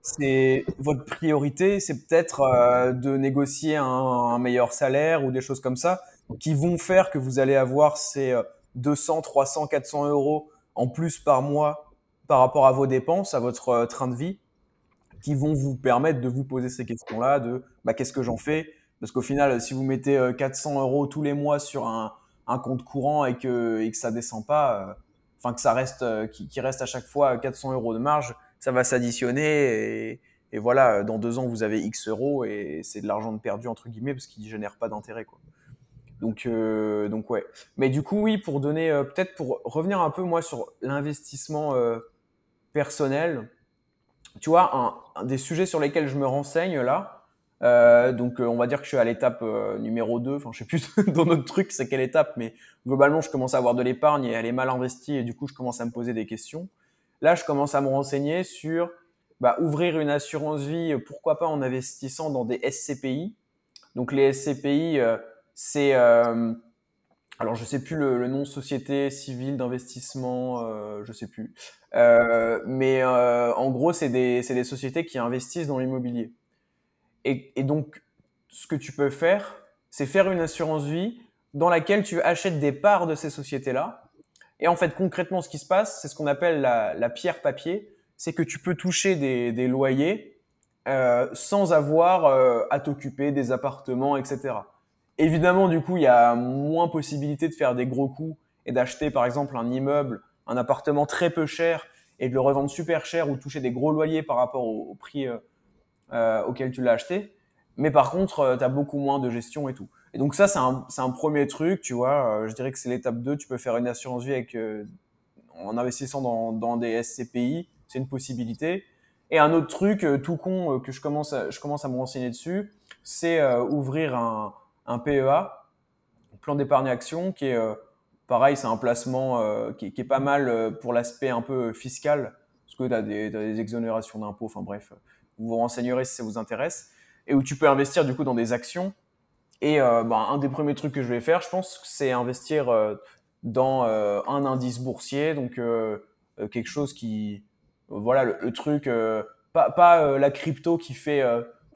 Speaker 1: C'est votre priorité, c'est peut-être euh, de négocier un, un, meilleur salaire ou des choses comme ça qui vont faire que vous allez avoir ces 200, 300, 400 euros en plus par mois par rapport à vos dépenses, à votre euh, train de vie, qui vont vous permettre de vous poser ces questions-là, de bah, qu'est-ce que j'en fais? Parce qu'au final, si vous mettez 400 euh, euros tous les mois sur un, compte courant et que, et que ça descend pas, euh, enfin que ça reste, qui, reste à chaque fois 400 euros de marge, ça va s'additionner et, voilà, dans deux ans, vous avez X euros et c'est de l'argent perdu entre guillemets parce qu'il génère pas d'intérêt. Quoi. Donc, euh, donc ouais. Mais du coup, oui, pour donner, euh, peut-être pour revenir un peu moi sur l'investissement euh, personnel, tu vois, un, des sujets sur lesquels je me renseigne là, euh, donc on va dire que je suis à l'étape numéro 2, enfin je sais plus dans notre truc c'est quelle étape, mais globalement je commence à avoir de l'épargne et elle est mal investie et du coup je commence à me poser des questions. Là, je commence à me renseigner sur bah, ouvrir une assurance vie, pourquoi pas en investissant dans des SCPI. Donc les SCPI, c'est euh, alors je sais plus le, nom société civile d'investissement, euh, je sais plus. Euh, mais euh, en gros, c'est des, des sociétés qui investissent dans l'immobilier. Et, donc, ce que tu peux faire, c'est faire une assurance vie dans laquelle tu achètes des parts de ces sociétés-là. Et en fait, concrètement, ce qui se passe, c'est ce qu'on appelle la, pierre papier. C'est que tu peux toucher des, des loyers euh, sans avoir euh, à t'occuper des appartements, etc. Évidemment, du coup, il y a moins possibilité de faire des gros coups et d'acheter, par exemple, un immeuble, un appartement très peu cher et de le revendre super cher ou toucher des gros loyers par rapport au, prix euh, euh, auquel tu l'as acheté. Mais par contre, euh, tu as beaucoup moins de gestion et tout. Et donc ça, c'est un, un, premier truc, tu vois. je dirais que c'est l'étape 2. Tu peux faire une assurance vie avec, en investissant dans, dans des SCPI. C'est une possibilité. Et un autre truc tout con que je commence à, je commence à me renseigner dessus, c'est ouvrir un, un PEA, plan d'épargne action, qui est euh, pareil, c'est un placement euh, qui, est pas mal euh, pour l'aspect un peu fiscal, parce que tu as, des exonérations d'impôts, enfin bref, vous vous renseignerez si ça vous intéresse, et où tu peux investir du coup dans des actions. Et bah, un des premiers trucs que je vais faire, je pense, c'est investir dans un indice boursier, donc quelque chose qui, voilà, le, truc, pas, pas la crypto qui fait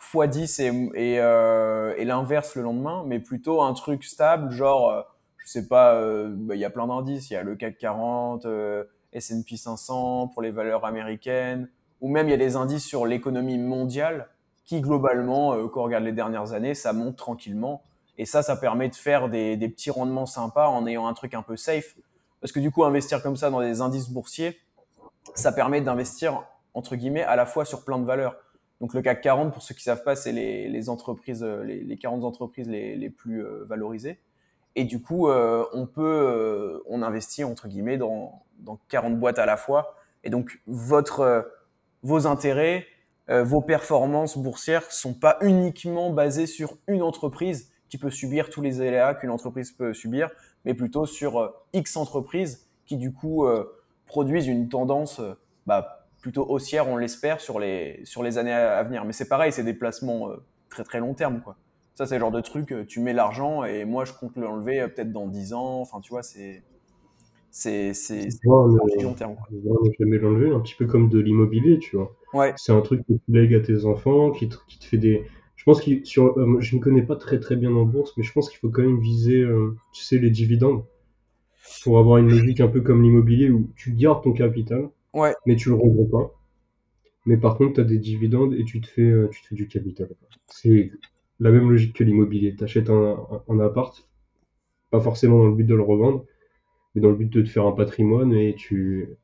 Speaker 1: x10 et, euh, et, l'inverse le lendemain, mais plutôt un truc stable, genre, euh, je sais pas, euh, bah, il y a plein d'indices, il y a le CAC 40, S&P 500 pour les valeurs américaines, ou même il y a des indices sur l'économie mondiale qui globalement, quand on regarde les dernières années, ça monte tranquillement. Et ça, ça permet de faire des, petits rendements sympas en ayant un truc un peu safe. Parce que du coup, investir comme ça dans des indices boursiers, ça permet d'investir, entre guillemets, à la fois sur plein de valeurs. Donc le CAC 40, pour ceux qui savent pas, c'est les, entreprises, euh, les, 40 entreprises les, plus euh, valorisées. Et du coup, euh, on peut, on investit entre guillemets dans, 40 boîtes à la fois. Et donc votre, vos intérêts, vos performances boursières sont pas uniquement basées sur une entreprise qui peut subir tous les aléas qu'une entreprise peut subir, mais plutôt sur X entreprises qui du coup produisent une tendance bah, plutôt haussière, on l'espère, sur les, sur les années à venir. Mais c'est pareil, c'est des placements euh, très très long terme. Quoi. Ça, c'est le genre de truc, euh, tu mets l'argent et moi, je compte l'enlever euh, peut-être dans 10 ans. Enfin, tu vois, c'est. C'est long terme. Quoi.
Speaker 2: jamais l'enlever, un petit peu comme de l'immobilier, tu vois.
Speaker 1: Ouais.
Speaker 2: C'est un truc que tu lègues à tes enfants, qui te, qui te fait des. Je pense que sur, je ne connais pas très très bien en bourse, mais je pense qu'il faut quand même viser, tu sais, les dividendes pour avoir une logique un peu comme l'immobilier où tu gardes ton capital,
Speaker 1: Ouais.
Speaker 2: Mais tu le revends pas. Mais par contre, tu as des dividendes et tu te fais, euh, tu te fais du capital. C'est la même logique que l'immobilier. Tu achètes un, un, appart, pas forcément dans le but de le revendre, mais dans le but de te faire un patrimoine et tu,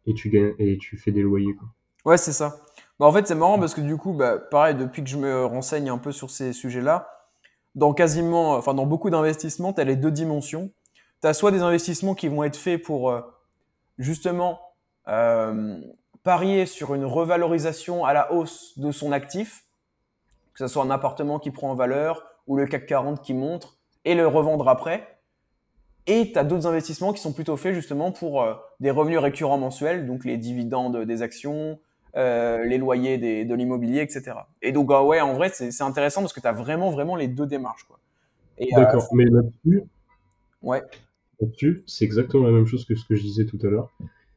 Speaker 2: fais des loyers.
Speaker 1: Ouais, c'est ça. Bah, en fait, c'est marrant parce que du coup, bah, pareil, depuis que je me renseigne un peu sur ces sujets-là, dans quasiment, enfin, dans beaucoup d'investissements, tu as les deux dimensions. Tu as soit des investissements qui vont être faits pour euh, justement euh, parier sur une revalorisation à la hausse de son actif, que ce soit un appartement qui prend en valeur ou le CAC 40 qui montre, et le revendre après. Et tu as d'autres investissements qui sont plutôt faits justement pour euh, des revenus récurrents mensuels, donc les dividendes des actions, euh, les loyers des, de l'immobilier, etc. Et donc, ah ouais, en vrai, c'est intéressant parce que tu as vraiment, vraiment les deux démarches.
Speaker 2: Euh, D'accord, mais là-dessus,
Speaker 1: ouais.
Speaker 2: là-dessus, c'est exactement la même chose que ce que je disais tout à l'heure.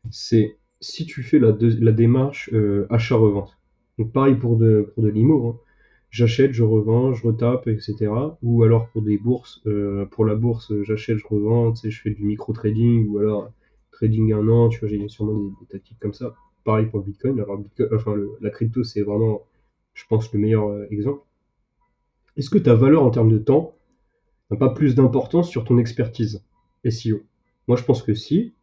Speaker 2: C'est si tu fais la, la démarche achat-revente. Donc, pareil pour de, pour de l'IMO. Hein. J'achète, je revends, je retape, etc. Ou alors pour des bourses, pour la bourse, j'achète, je revends, tu sais, je fais du micro-trading ou alors trading un an, tu vois, j'ai sûrement des, tactiques comme ça pareil pour le Bitcoin. Alors, enfin, la crypto, c'est vraiment, je pense, le meilleur euh, exemple. Est-ce que ta valeur en termes de temps n'a pas plus d'importance sur ton expertise SEO Moi, je pense que si.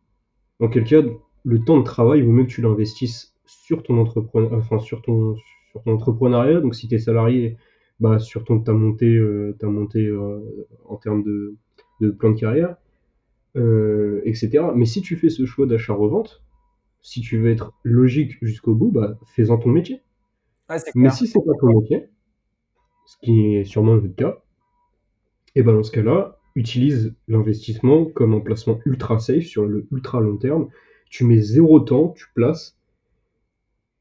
Speaker 2: Dans quel cas, le temps de travail, il vaut mieux que tu l'investisses sur ton, enfin, sur ton, sur ton entrepreneuriat. Donc, si tu es salarié, bah, sur ton, ta montée, euh, ta montée euh, en termes de, de, plan de carrière, etc. Mais si tu fais ce choix d'achat-revente, si tu veux être logique jusqu'au bout, bah, fais-en ton métier. Mais si c'est pas ton métier, ce qui est sûrement le cas, et ben dans ce cas-là, utilise l'investissement comme un placement ultra safe sur le ultra long terme. Tu mets zéro temps, tu places,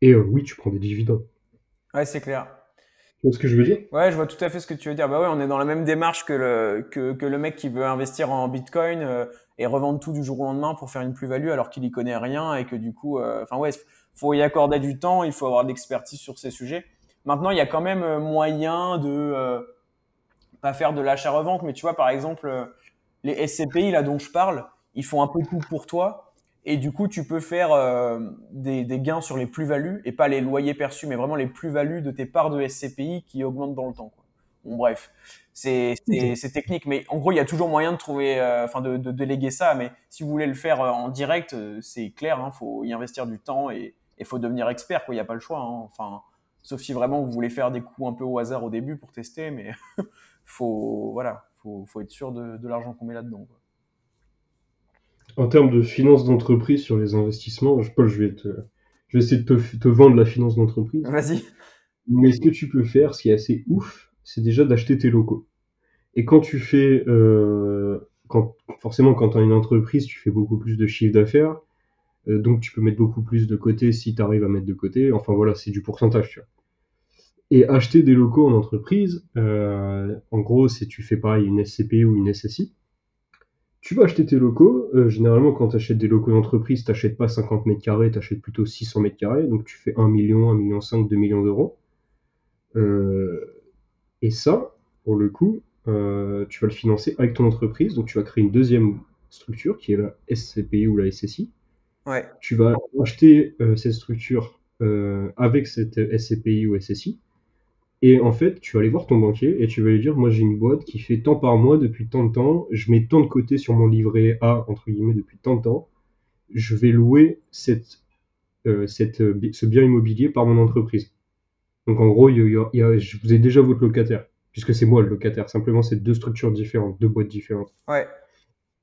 Speaker 2: et euh, oui, tu prends des dividendes.
Speaker 1: Ouais, c'est clair.
Speaker 2: Tu vois ce que je veux dire?
Speaker 1: Ouais, je vois tout à fait ce que tu veux dire. Bah ouais, on est dans la même démarche que le, que, que le mec qui veut investir en Bitcoin. Euh, et revendre tout du jour au lendemain pour faire une plus-value alors qu'il y connaît rien et que du coup, euh, enfin ouais, faut y accorder du temps, il faut avoir de l'expertise sur ces sujets. Maintenant, il y a quand même euh, moyen de euh, pas faire de l'achat-revente, mais tu vois, par exemple, les SCPI là dont je parle, ils font un peu tout pour toi. Et du coup, tu peux faire des, des, gains sur les plus-values et pas les loyers perçus, mais vraiment les plus-values de tes parts de SCPI qui augmentent dans le temps. Quoi. Bon, bref, c'est technique, mais en gros, il y a toujours moyen de trouver, euh, enfin, de, de, déléguer ça. Mais si vous voulez le faire euh, en direct, euh, c'est clair, il hein, faut y investir du temps et il faut devenir expert, quoi. Il n'y a pas le choix. Hein. Enfin, sauf si vraiment vous voulez faire des coups un peu au hasard au début pour tester, mais faut, voilà, faut, faut être sûr de, de l'argent qu'on met là-dedans.
Speaker 2: En termes de finance d'entreprise sur les investissements, je, Paul, je vais te, je vais essayer de te, te vendre la finance d'entreprise.
Speaker 1: Vas-y.
Speaker 2: Mais ce que tu peux faire, ce qui est assez ouf, c'est déjà d'acheter tes locaux. Et quand tu fais, euh, quand, forcément, quand tu as une entreprise, tu fais beaucoup plus de chiffre d'affaires, euh, donc tu peux mettre beaucoup plus de côté si tu arrives à mettre de côté. Enfin voilà, c'est du pourcentage, tu vois. Et acheter des locaux en entreprise, euh, en gros, c'est tu fais pareil une SCP ou une SSI. Tu vas acheter tes locaux. généralement, quand tu achètes des locaux d'entreprise, tu n'achètes pas 50 mètres carrés, tu achètes plutôt 600 mètres carrés. Donc tu fais 1 million, 1 million 5, 2 millions d'euros. Euh, et ça, pour le coup, euh, tu vas le financer avec ton entreprise. Donc, tu vas créer une deuxième structure qui est la SCPI ou la SSI.
Speaker 1: Ouais.
Speaker 2: Tu vas acheter euh, cette structure euh, avec cette SCPI ou SSI. Et en fait, tu vas aller voir ton banquier et tu vas lui dire Moi, j'ai une boîte qui fait tant par mois depuis tant de temps. Je mets tant de côté sur mon livret A, entre guillemets, depuis tant de temps. Je vais louer cette, cette, ce bien immobilier par mon entreprise. Donc en gros, je vous ai déjà votre locataire, puisque c'est moi le locataire. Simplement, c'est deux structures différentes, deux boîtes différentes.
Speaker 1: Ouais.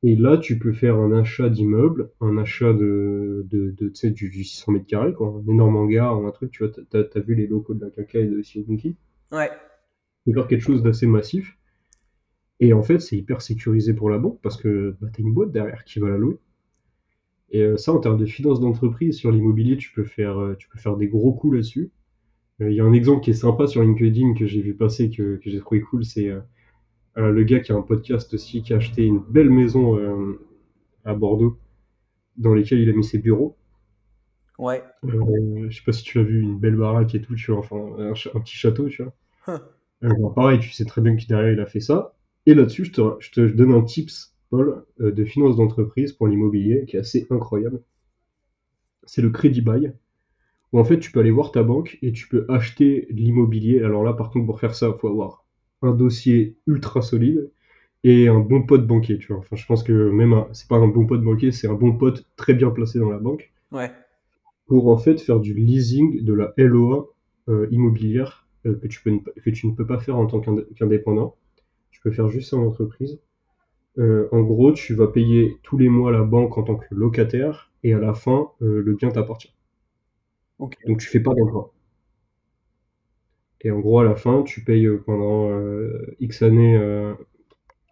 Speaker 2: Et là, tu peux faire un achat d'immeuble, un achat de, de, de tu sais, du, 600 mètres carrés, quoi, un énorme hangar, un truc, tu vois, t'as as, vu les locaux de la Caca et de Singuki
Speaker 1: Ouais.
Speaker 2: Tu peux faire quelque chose d'assez massif. Et en fait, c'est hyper sécurisé pour la banque parce que bah, tu as une boîte derrière qui va la louer. Et euh, ça, en termes de finances d'entreprise, sur l'immobilier, tu peux faire, euh, tu peux faire des gros coups là-dessus. Euh, il y a un exemple qui est sympa sur LinkedIn que j'ai vu passer, que, que j'ai trouvé cool, c'est euh, euh, le gars qui a un podcast aussi, qui a acheté une belle maison à Bordeaux, dans laquelle il a mis ses bureaux.
Speaker 1: Ouais.
Speaker 2: je sais pas si tu l'as vu, une belle baraque et tout, tu vois, enfin, un, petit château, tu vois. pareil, tu sais très bien que derrière il a fait ça. Et là-dessus, je te, je te donne un tips, Paul, de finance d'entreprise pour l'immobilier qui est assez incroyable. C'est le crédit bail où en fait tu peux aller voir ta banque et tu peux acheter de l'immobilier. Alors là, par contre, pour faire ça, il faut avoir un dossier ultra solide et un bon pote banquier, tu vois. Enfin, je pense que même c'est pas un bon pote banquier, c'est un bon pote très bien placé dans la banque.
Speaker 1: Ouais.
Speaker 2: pour en fait faire du leasing de la LOA euh, immobilière euh, que, tu peux, que tu ne peux pas faire en tant qu'indépendant. Tu peux faire juste en entreprise. Euh, en gros, tu vas payer tous les mois la banque en tant que locataire et à la fin, le bien t'appartient. Donc tu fais pas d'emprunt. Et en gros, à la fin, tu payes pendant X années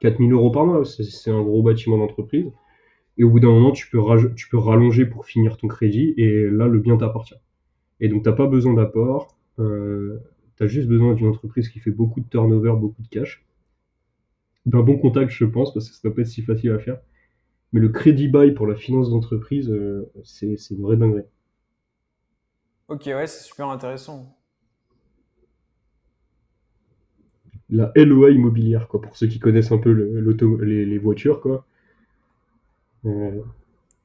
Speaker 2: 4000 euros par mois. C'est un gros bâtiment d'entreprise. Et au bout d'un moment, tu peux, tu peux rallonger pour finir ton crédit et là, le bien t'appartient. Et donc, tu n'as pas besoin d'apport. Euh, tu as juste besoin d'une entreprise qui fait beaucoup de turnover, beaucoup de cash. D'un bon contact, je pense, parce que ça ne doit pas être si facile à faire. Mais le crédit bail pour la finance d'entreprise, euh, c'est une vraie dinguerie.
Speaker 1: Ok, ouais, c'est super intéressant.
Speaker 2: La LOA immobilière, quoi, pour ceux qui connaissent un peu les, les voitures, quoi.
Speaker 1: Euh,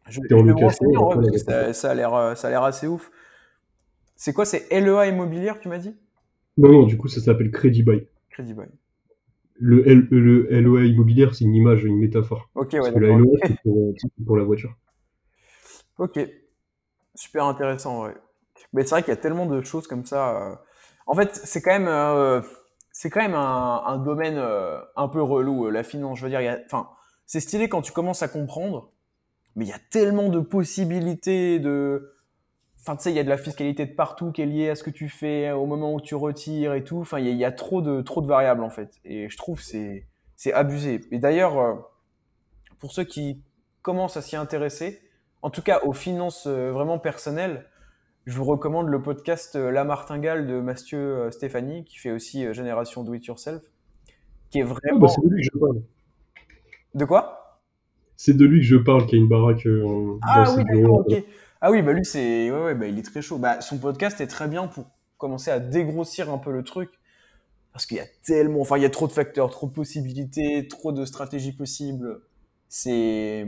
Speaker 1: je, en ça, a l'air, euh, ça a l'air assez ouf. C'est quoi, c'est LEA immobilière, tu m'as dit?
Speaker 2: Non, non, du coup, ça s'appelle Crédit Buy.
Speaker 1: Crédit Buy.
Speaker 2: Le, le LEA immobilière, c'est une image, une métaphore.
Speaker 1: Ok, ouais, Parce
Speaker 2: que la LEA, c'est pour, pour, la voiture.
Speaker 1: Ok. Super intéressant, ouais. Mais c'est vrai qu'il y a tellement de choses comme ça. Euh. En fait, c'est quand même, c'est quand même un, domaine un peu relou, la finance. Je veux dire, enfin, c'est stylé quand tu commences à comprendre, mais il y a tellement de possibilités de. Enfin, tu sais, il y a de la fiscalité de partout qui est liée à ce que tu fais au moment où tu retires et tout. Enfin, il y, a, trop de trop de variables en fait, et je trouve c'est c'est abusé. Et d'ailleurs, euh, pour ceux qui commencent à s'y intéresser, en tout cas aux finances euh, vraiment personnelles, je vous recommande le podcast euh, La Martingale de Mathieu Stéphanie, qui fait aussi Génération Do It Yourself, qui est ah, bah, vraiment. De quoi?
Speaker 2: C'est de lui que je parle, qui a une baraque euh,
Speaker 1: ah, oui. Ah oui, bah lui, c'est, ouais, ouais, bah, il est très chaud. Bah, son podcast est très bien pour commencer à dégrossir un peu le truc. Parce qu'il y a tellement, enfin, il y a trop de facteurs, trop de possibilités, trop de stratégies possibles. C'est,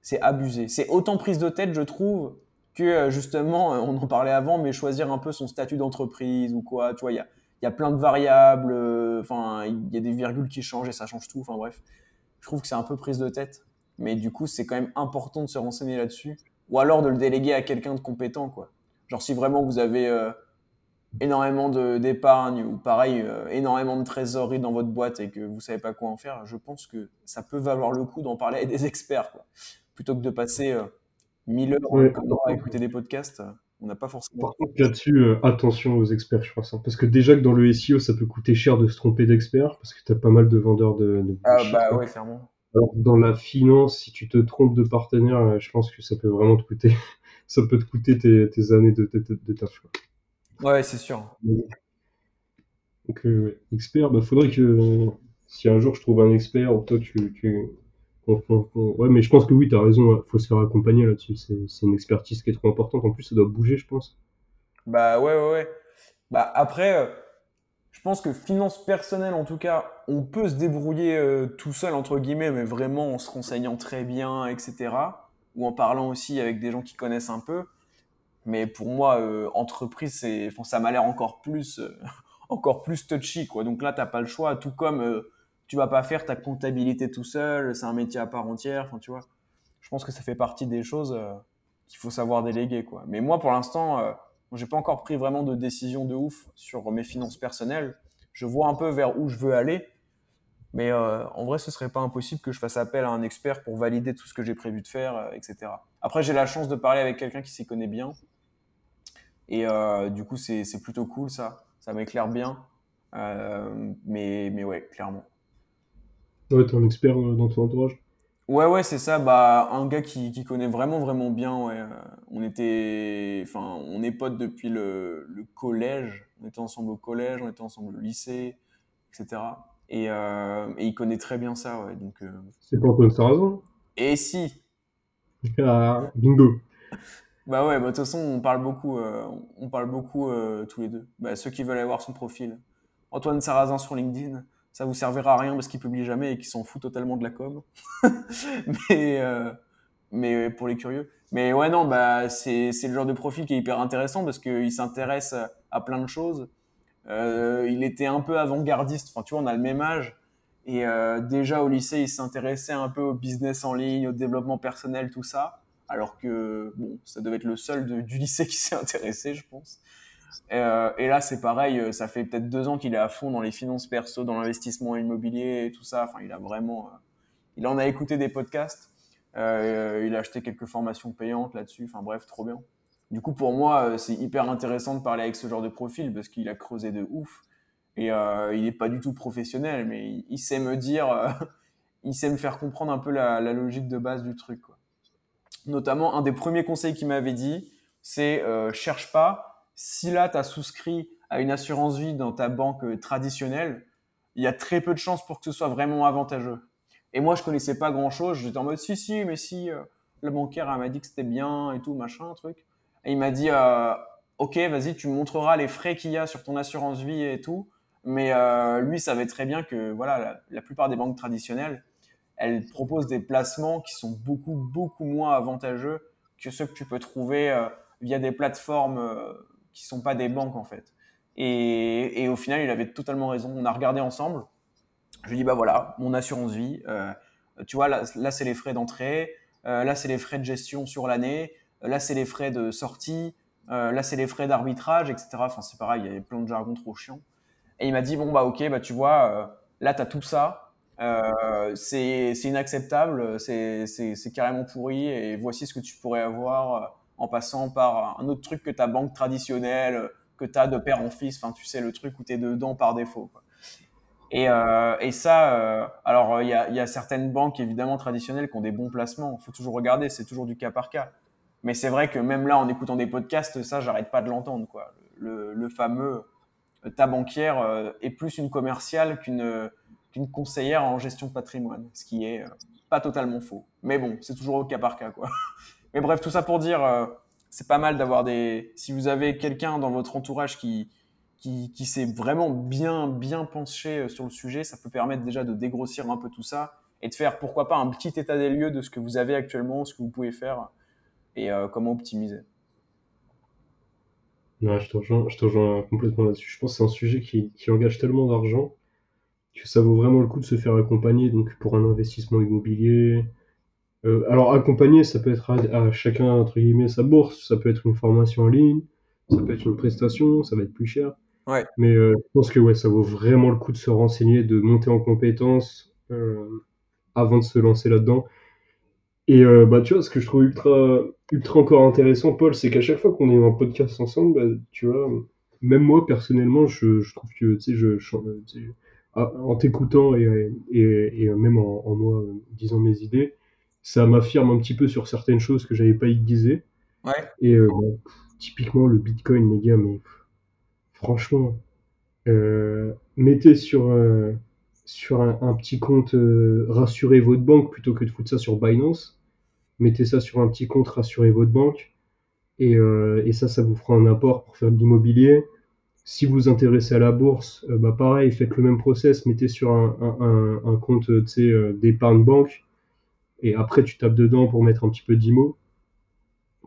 Speaker 1: c'est abusé. C'est autant prise de tête, je trouve, que euh, justement, on en parlait avant, mais choisir un peu son statut d'entreprise ou quoi. Tu vois, il y a, y a plein de variables. Euh, enfin, il y a des virgules qui changent et ça change tout. Enfin, bref je trouve que c'est un peu prise de tête. Mais du coup, c'est quand même important de se renseigner là-dessus. Ou alors de le déléguer à quelqu'un de compétent, quoi. Genre, si vraiment vous avez euh, énormément d'épargne ou pareil, euh, énormément de trésorerie dans votre boîte et que vous savez pas quoi en faire, je pense que ça peut valoir le coup d'en parler à des experts, quoi. Plutôt que de passer euh, 1000 heures à écouter des podcasts, on n'a pas forcément.
Speaker 2: Par contre, là-dessus, euh, attention aux experts, je pense. Hein. parce que déjà que dans le SEO, ça peut coûter cher de se tromper d'expert, parce que tu as pas mal de vendeurs de.
Speaker 1: ah, bah ouais, clairement.
Speaker 2: Alors, dans la finance, si tu te trompes de partenaire, euh, je pense que ça peut vraiment te coûter. ça peut te coûter tes, années de, de, de, taf.
Speaker 1: Ouais, c'est sûr.
Speaker 2: Donc, euh, expert, bah, faudrait que si un jour je trouve un expert, ou toi tu, tu, Ouais, mais je pense que oui, tu as raison, faut se faire accompagner là-dessus. C'est une expertise qui est trop importante. En plus, ça doit bouger, je pense.
Speaker 1: Bah ouais, ouais, ouais. Bah après, euh, je pense que finance personnelle, en tout cas, on peut se débrouiller euh, tout seul, entre guillemets, mais vraiment en se renseignant très bien, etc. Ou en parlant aussi avec des gens qui connaissent un peu. Mais pour moi, euh, entreprise, c'est, ça m'a l'air encore plus, encore plus touchy, quoi. Donc là, t'as pas le choix, tout comme tu vas pas faire ta comptabilité tout seul, c'est un métier à part entière, enfin tu vois. Je pense que ça fait partie des choses euh, qu'il faut savoir déléguer quoi. Mais moi pour l'instant, euh, j'ai pas encore pris vraiment de décision de ouf sur mes finances personnelles. Je vois un peu vers où je veux aller, mais euh, en vrai ce serait pas impossible que je fasse appel à un expert pour valider tout ce que j'ai prévu de faire, etc. Après j'ai la chance de parler avec quelqu'un qui s'y connaît bien, et du coup c'est plutôt cool ça, ça m'éclaire bien. mais, mais ouais, clairement.
Speaker 2: Ouais, t'es un expert euh, dans ton entourage.
Speaker 1: Ouais, ouais, c'est ça. Bah, un gars qui, qui connaît vraiment, vraiment bien. Ouais. Euh, on était, enfin, on est potes depuis le, le, collège. On était ensemble au collège, on était ensemble au lycée, etc. Et, euh, et il connaît très bien ça, ouais. Donc.
Speaker 2: C'est pas Antoine Sarrazin
Speaker 1: Et si.
Speaker 2: Ah, bingo.
Speaker 1: Bah ouais, bah, de toute façon, on parle beaucoup, on parle beaucoup tous les deux. Bah, ceux qui veulent aller voir son profil. Antoine Sarrazin sur LinkedIn ça vous servira à rien parce qu'il publie jamais et qu'il s'en fout totalement de la com. mais, euh, mais pour les curieux. Mais ouais, non, bah, c'est, le genre de profil qui est hyper intéressant parce qu'il s'intéresse à plein de choses. Euh, il était un peu avant-gardiste. Enfin, tu vois, on a le même âge. Et euh, déjà au lycée, il s'intéressait un peu au business en ligne, au développement personnel, tout ça. alors que bon, ça devait être le seul du lycée qui s'est intéressé, je pense. Euh, et là, c'est pareil, euh, ça fait peut-être deux ans qu'il est à fond dans les finances perso, dans l'investissement immobilier et tout ça. Enfin, il a vraiment, euh, il en a écouté des podcasts. Il a acheté quelques formations payantes là-dessus. Enfin bref, trop bien. Du coup, pour moi, c'est hyper intéressant de parler avec ce genre de profil parce qu'il a creusé de ouf. Et il n'est pas du tout professionnel, mais il, sait me dire, il sait me faire comprendre un peu la, logique de base du truc. Notamment, un des premiers conseils qu'il m'avait dit, c'est cherche pas si là, tu as souscrit à une assurance vie dans ta banque euh, traditionnelle, il y a très peu de chances pour que ce soit vraiment avantageux. Et moi, je connaissais pas grand chose. J'étais en mode, si, si, mais si, euh, le banquier m'a dit que c'était bien et tout, machin, truc. Et il m'a dit, euh, ok, vas-y, tu me montreras les frais qu'il y a sur ton assurance vie et tout. Mais lui savait très bien que voilà, la, la, plupart des banques traditionnelles, elles proposent des placements qui sont beaucoup, beaucoup moins avantageux que ceux que tu peux trouver via des plateformes qui sont pas des banques en fait. Et, au final, il avait totalement raison. On a regardé ensemble. Je lui dis bah voilà, mon assurance vie. Euh, tu vois là, c'est les frais d'entrée. Euh, là c'est les frais de gestion sur l'année. Là c'est les frais de sortie. Euh, là c'est les frais d'arbitrage, etc. Enfin c'est pareil, il y avait plein de jargon trop chiant. Et il m'a dit bon bah ok bah tu vois euh, là tu as tout ça. Euh, c'est inacceptable, c'est carrément pourri et voici ce que tu pourrais avoir en passant par un autre truc que ta banque traditionnelle, que tu as de père en fils, enfin tu sais, le truc où tu es dedans par défaut. Euh, et, ça, euh, alors il y a, certaines banques évidemment traditionnelles qui ont des bons placements, il faut toujours regarder, c'est toujours du cas par cas. Mais c'est vrai que même là, en écoutant des podcasts, ça, j'arrête pas de l'entendre. quoi. Le, fameux euh, ta banquière est plus une commerciale qu'une qu'une conseillère en gestion de patrimoine, ce qui est pas totalement faux. Mais bon, c'est toujours au cas par cas. quoi. Mais bref, tout ça pour dire, euh, c'est pas mal d'avoir des. Si vous avez quelqu'un dans votre entourage qui, qui, qui s'est vraiment bien, bien penché euh, sur le sujet, ça peut permettre déjà de dégrossir un peu tout ça et de faire, pourquoi pas, un petit état des lieux de ce que vous avez actuellement, ce que vous pouvez faire et euh, comment optimiser.
Speaker 2: Je te rejoins, je te rejoins complètement là-dessus. Je pense que c'est un sujet qui, qui engage tellement d'argent que ça vaut vraiment le coup de se faire accompagner donc pour un investissement immobilier, euh, alors accompagner, ça peut être à, à, chacun entre guillemets sa bourse, ça peut être une formation en ligne, ça peut être une prestation, ça va être plus cher.
Speaker 1: Ouais.
Speaker 2: Mais euh, je pense que ouais, ça vaut vraiment le coup de se renseigner, de monter en compétences euh, avant de se lancer là-dedans. Et euh, bah tu vois, ce que je trouve ultra ultra encore intéressant, Paul, c'est qu'à chaque fois qu'on est en podcast ensemble, bah, tu vois, même moi personnellement, je, je trouve que tu sais, je, je en t'écoutant et, et, et, même en, en moi disant mes idées ça m'affirme un petit peu sur certaines choses que j'avais pas aiguisées.
Speaker 1: Ouais.
Speaker 2: Et euh, bon, typiquement le Bitcoin, les gars, mais franchement, euh, mettez sur euh, sur un, un, petit compte, euh, rassurez votre banque plutôt que de foutre ça sur Binance. Mettez ça sur un petit compte, rassurez votre banque. Et, euh, et ça, ça vous fera un apport pour faire de l'immobilier. Si vous vous intéressez à la bourse, euh, bah pareil, faites le même process, mettez sur un, un, un compte d'épargne banque et après tu tapes dedans pour mettre un petit peu d'IMO.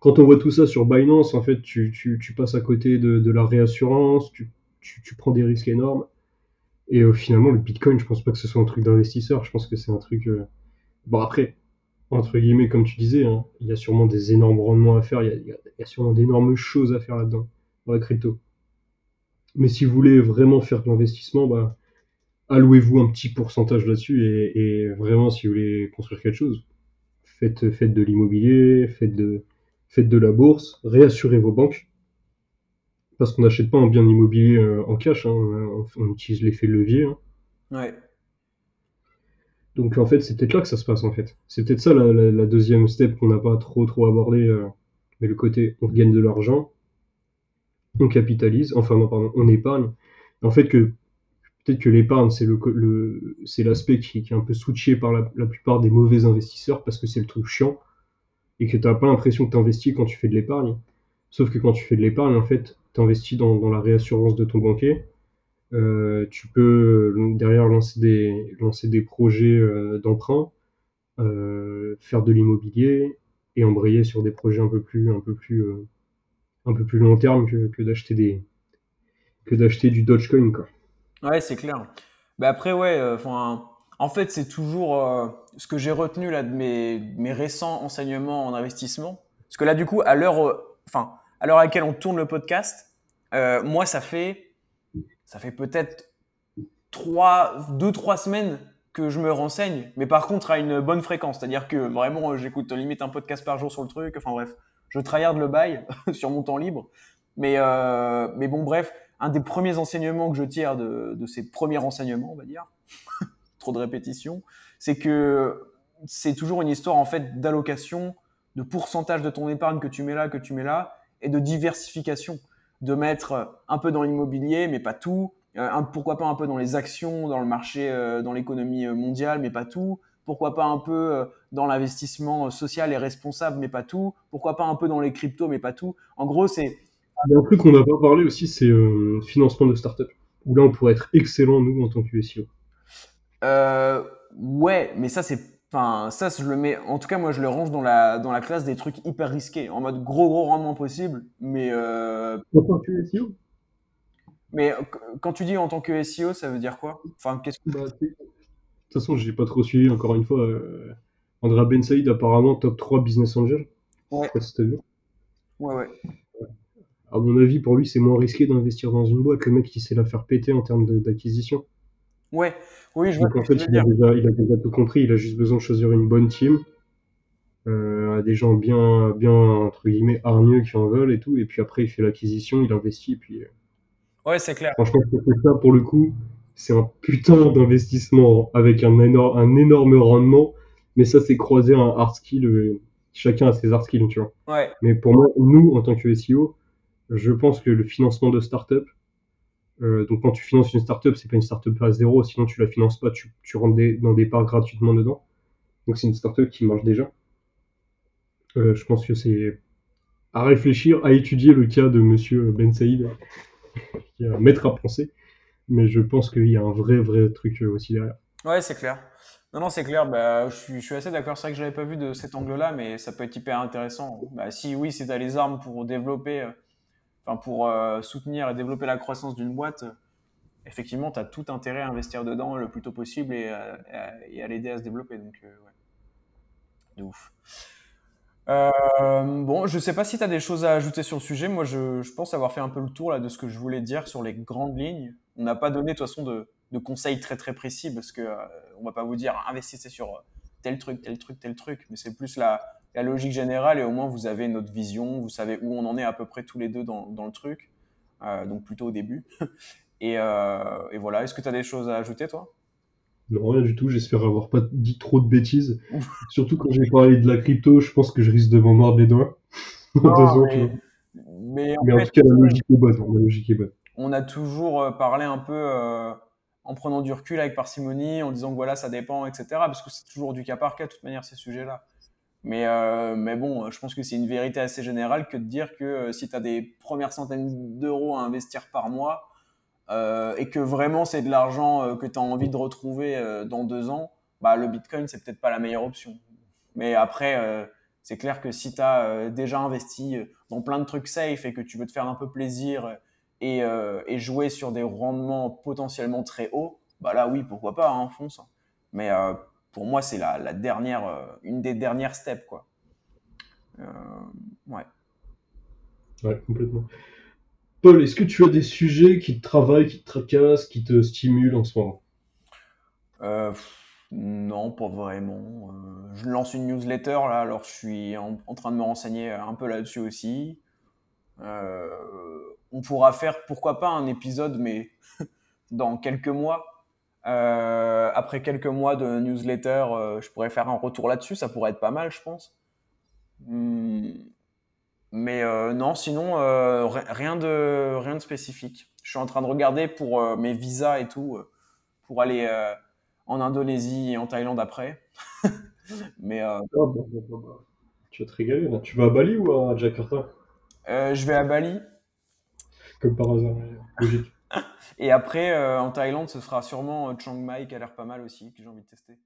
Speaker 2: Quand on voit tout ça sur Binance, en fait, tu, tu, passes à côté de, la réassurance, tu, tu, prends des risques énormes. Et euh, finalement, le Bitcoin, je pense pas que ce soit un truc d'investisseur, je pense que c'est un truc... Euh... Bon, après, entre guillemets, comme tu disais, hein, il y a sûrement des énormes rendements à faire, il y il y a sûrement d'énormes choses à faire là-dedans, dans la crypto. Mais si vous voulez vraiment faire de l'investissement, bah, allouez-vous un petit pourcentage là-dessus et, et, vraiment, si vous voulez construire quelque chose, faites, faites de l'immobilier, faites de, faites de la bourse, réassurez vos banques. Parce qu'on n'achète pas un bien immobilier euh, en cash, hein, on, on, utilise l'effet levier. Hein.
Speaker 1: Ouais.
Speaker 2: Donc en fait, c'est peut-être là que ça se passe en fait. C'est peut-être ça la, la, la, deuxième step qu'on n'a pas trop trop abordé, euh, mais le côté on gagne de l'argent, on capitalise, enfin non pardon, on épargne. En fait que peut-être que l'épargne, c'est le, le c'est l'aspect qui, qui, est un peu switché par la, la, plupart des mauvais investisseurs parce que c'est le truc chiant et que tu n'as pas l'impression que tu investis quand tu fais de l'épargne. Sauf que quand tu fais de l'épargne, en fait, tu investis dans, dans, la réassurance de ton banquier. Euh, tu peux derrière lancer des, lancer des projets euh, d'emprunt, euh, faire de l'immobilier et embrayer sur des projets un peu plus, un peu plus, euh, un peu plus long terme que, d'acheter que d'acheter du Dogecoin, quoi.
Speaker 1: Ouais, c'est clair. Bah après, ouais, enfin, En fait, c'est toujours euh, ce que j'ai retenu là de mes, mes récents enseignements en investissement. Parce que là, du coup, à l'heure, euh, à l'heure à laquelle on tourne le podcast, euh, moi, ça fait, ça fait peut-être trois, deux, trois semaines que je me renseigne, mais par contre à une bonne fréquence. C'est-à-dire que vraiment, j'écoute limite un podcast par jour sur le truc. Enfin bref, je tryhard le bail sur mon temps libre. Mais, euh, mais bon, bref, un des premiers enseignements que je tire de, ces premiers renseignements, on va dire, trop de répétitions, c'est que c'est toujours une histoire en fait d'allocation, de pourcentage de ton épargne que tu mets là, que tu mets là, et de diversification, de mettre un peu dans l'immobilier, mais pas tout, euh, pourquoi pas un peu dans les actions, dans le marché, euh, dans l'économie mondiale, mais pas tout, pourquoi pas un peu euh, dans l'investissement social et responsable, mais pas tout, pourquoi pas un peu dans les cryptos, mais pas tout. En gros, c'est
Speaker 2: il y a un truc qu'on n'a pas parlé aussi, c'est euh, financement de start-up. Où là, on pourrait être excellent, nous, en tant que SEO.
Speaker 1: Euh, ouais, mais ça, c'est. Enfin, ça, je le mets. En tout cas, moi, je le range dans la, dans la classe des trucs hyper risqués, en mode gros, gros rendement possible. Mais. Euh...
Speaker 2: En tant que SEO
Speaker 1: Mais quand tu dis en tant que SEO, ça veut dire quoi? Enfin, qu'est-ce que.
Speaker 2: Bah, de toute façon, j'ai pas trop suivi, encore une fois. Euh... Andrea Ben Saïd, apparemment, top 3 business angel.
Speaker 1: Ouais.
Speaker 2: Je sais pas si t'as vu.
Speaker 1: Ouais, ouais
Speaker 2: à mon avis, pour lui, c'est moins risqué d'investir dans une boîte. Le mec, qui sait la faire péter en termes d'acquisition.
Speaker 1: Ouais, oui, je vois.
Speaker 2: Donc, en fait, il a, déjà, il a, déjà, tout compris. Il a juste besoin de choisir une bonne team, euh, à des gens bien, bien, entre guillemets, hargneux qui en veulent et tout. Et puis après, il fait l'acquisition, il investit. Et puis, euh,
Speaker 1: ouais, c'est clair.
Speaker 2: Franchement, ça, pour le coup, c'est un putain d'investissement avec un, énorme, un énorme rendement. Mais ça, c'est croiser un hard skill. Euh, chacun a ses hard skills, tu vois.
Speaker 1: Ouais.
Speaker 2: Mais pour moi, nous, en tant que SEO, je pense que le financement de start-up, euh, donc quand tu finances une start-up, c'est pas une start-up à zéro, sinon tu la finances pas, tu, rentres dans des parts gratuitement dedans. Donc c'est une start-up qui marche déjà. Euh, je pense que c'est à réfléchir, à étudier le cas de Monsieur Ben Saïd, qui est un maître à penser. Mais je pense qu'il y a un vrai, vrai truc euh, aussi derrière.
Speaker 1: Ouais, c'est clair. Non, non, c'est clair. Bah, je, suis, assez d'accord. C'est vrai que je l'avais pas vu de cet angle-là, mais ça peut être hyper intéressant. Bah, si oui, tu as les armes pour développer enfin pour euh, soutenir et développer la croissance d'une boîte, effectivement, tu as tout intérêt à investir dedans le plus tôt possible et, à, et à l'aider à se développer. Donc, euh, ouais. De ouf. Euh, bon, je sais pas si tu as des choses à ajouter sur le sujet. Moi, je, pense avoir fait un peu le tour là, de ce que je voulais dire sur les grandes lignes. On n'a pas donné de toute façon de, conseils très très précis parce que euh, on va pas vous dire investissez sur tel truc, tel truc, tel truc, mais c'est plus la, la logique générale et au moins vous avez notre vision, vous savez où on en est à peu près tous les deux dans, dans le truc, euh, donc plutôt au début. et, euh, et, voilà, est-ce que tu as des choses à ajouter toi?
Speaker 2: Non, rien du tout, j'espère avoir pas dit trop de bêtises. Surtout quand j'ai parlé de la crypto, je pense que je risque de m'en mordre les doigts.
Speaker 1: Non, mais, mais, en,
Speaker 2: mais en
Speaker 1: fait,
Speaker 2: tout cas, la logique est bonne. La logique est bonne.
Speaker 1: On a toujours euh, parlé un peu euh, en prenant du recul avec parcimonie, en disant que voilà, ça dépend, etc. Parce que c'est toujours du cas par cas, de toute manière, ces sujets-là. Mais, euh, mais bon, je pense que c'est une vérité assez générale que de dire que euh, si tu as des premières centaines d'euros à investir par mois euh, et que vraiment c'est de l'argent euh, que tu as envie de retrouver euh, dans deux ans, bah, le Bitcoin, c'est peut-être pas la meilleure option. Mais après, euh, c'est clair que si tu as déjà investi dans plein de trucs safe et que tu veux te faire un peu plaisir et, et jouer sur des rendements potentiellement très hauts, bah là, oui, pourquoi pas, hein, fonce. Mais pour moi, c'est la, la, dernière, euh, une des dernières steps, quoi. Euh, ouais.
Speaker 2: Ouais, complètement. Paul, est-ce que tu as des sujets qui te travaillent, qui te tracassent, qui te stimulent en ce moment?
Speaker 1: Euh, Non, pas vraiment. Je lance une newsletter là, alors je suis en, en train de me renseigner un peu là-dessus aussi. On pourra faire, pourquoi pas, un épisode, mais dans quelques mois, euh, après quelques mois de newsletter, euh, je pourrais faire un retour là-dessus. Ça pourrait être pas mal, je pense. Hum, mais euh, non, sinon, rien, de, rien de spécifique. Je suis en train de regarder pour mes visas et tout, pour aller en Indonésie et en Thaïlande après. mais,
Speaker 2: oh, bon, bon, bon, tu vas te régaler là. Tu vas à Bali ou à Jakarta?
Speaker 1: Je vais à Bali.
Speaker 2: Comme par hasard, logique.
Speaker 1: Et après, euh, en Thaïlande, ce sera sûrement Chiang Mai qui a l'air pas mal aussi, que j'ai envie de tester.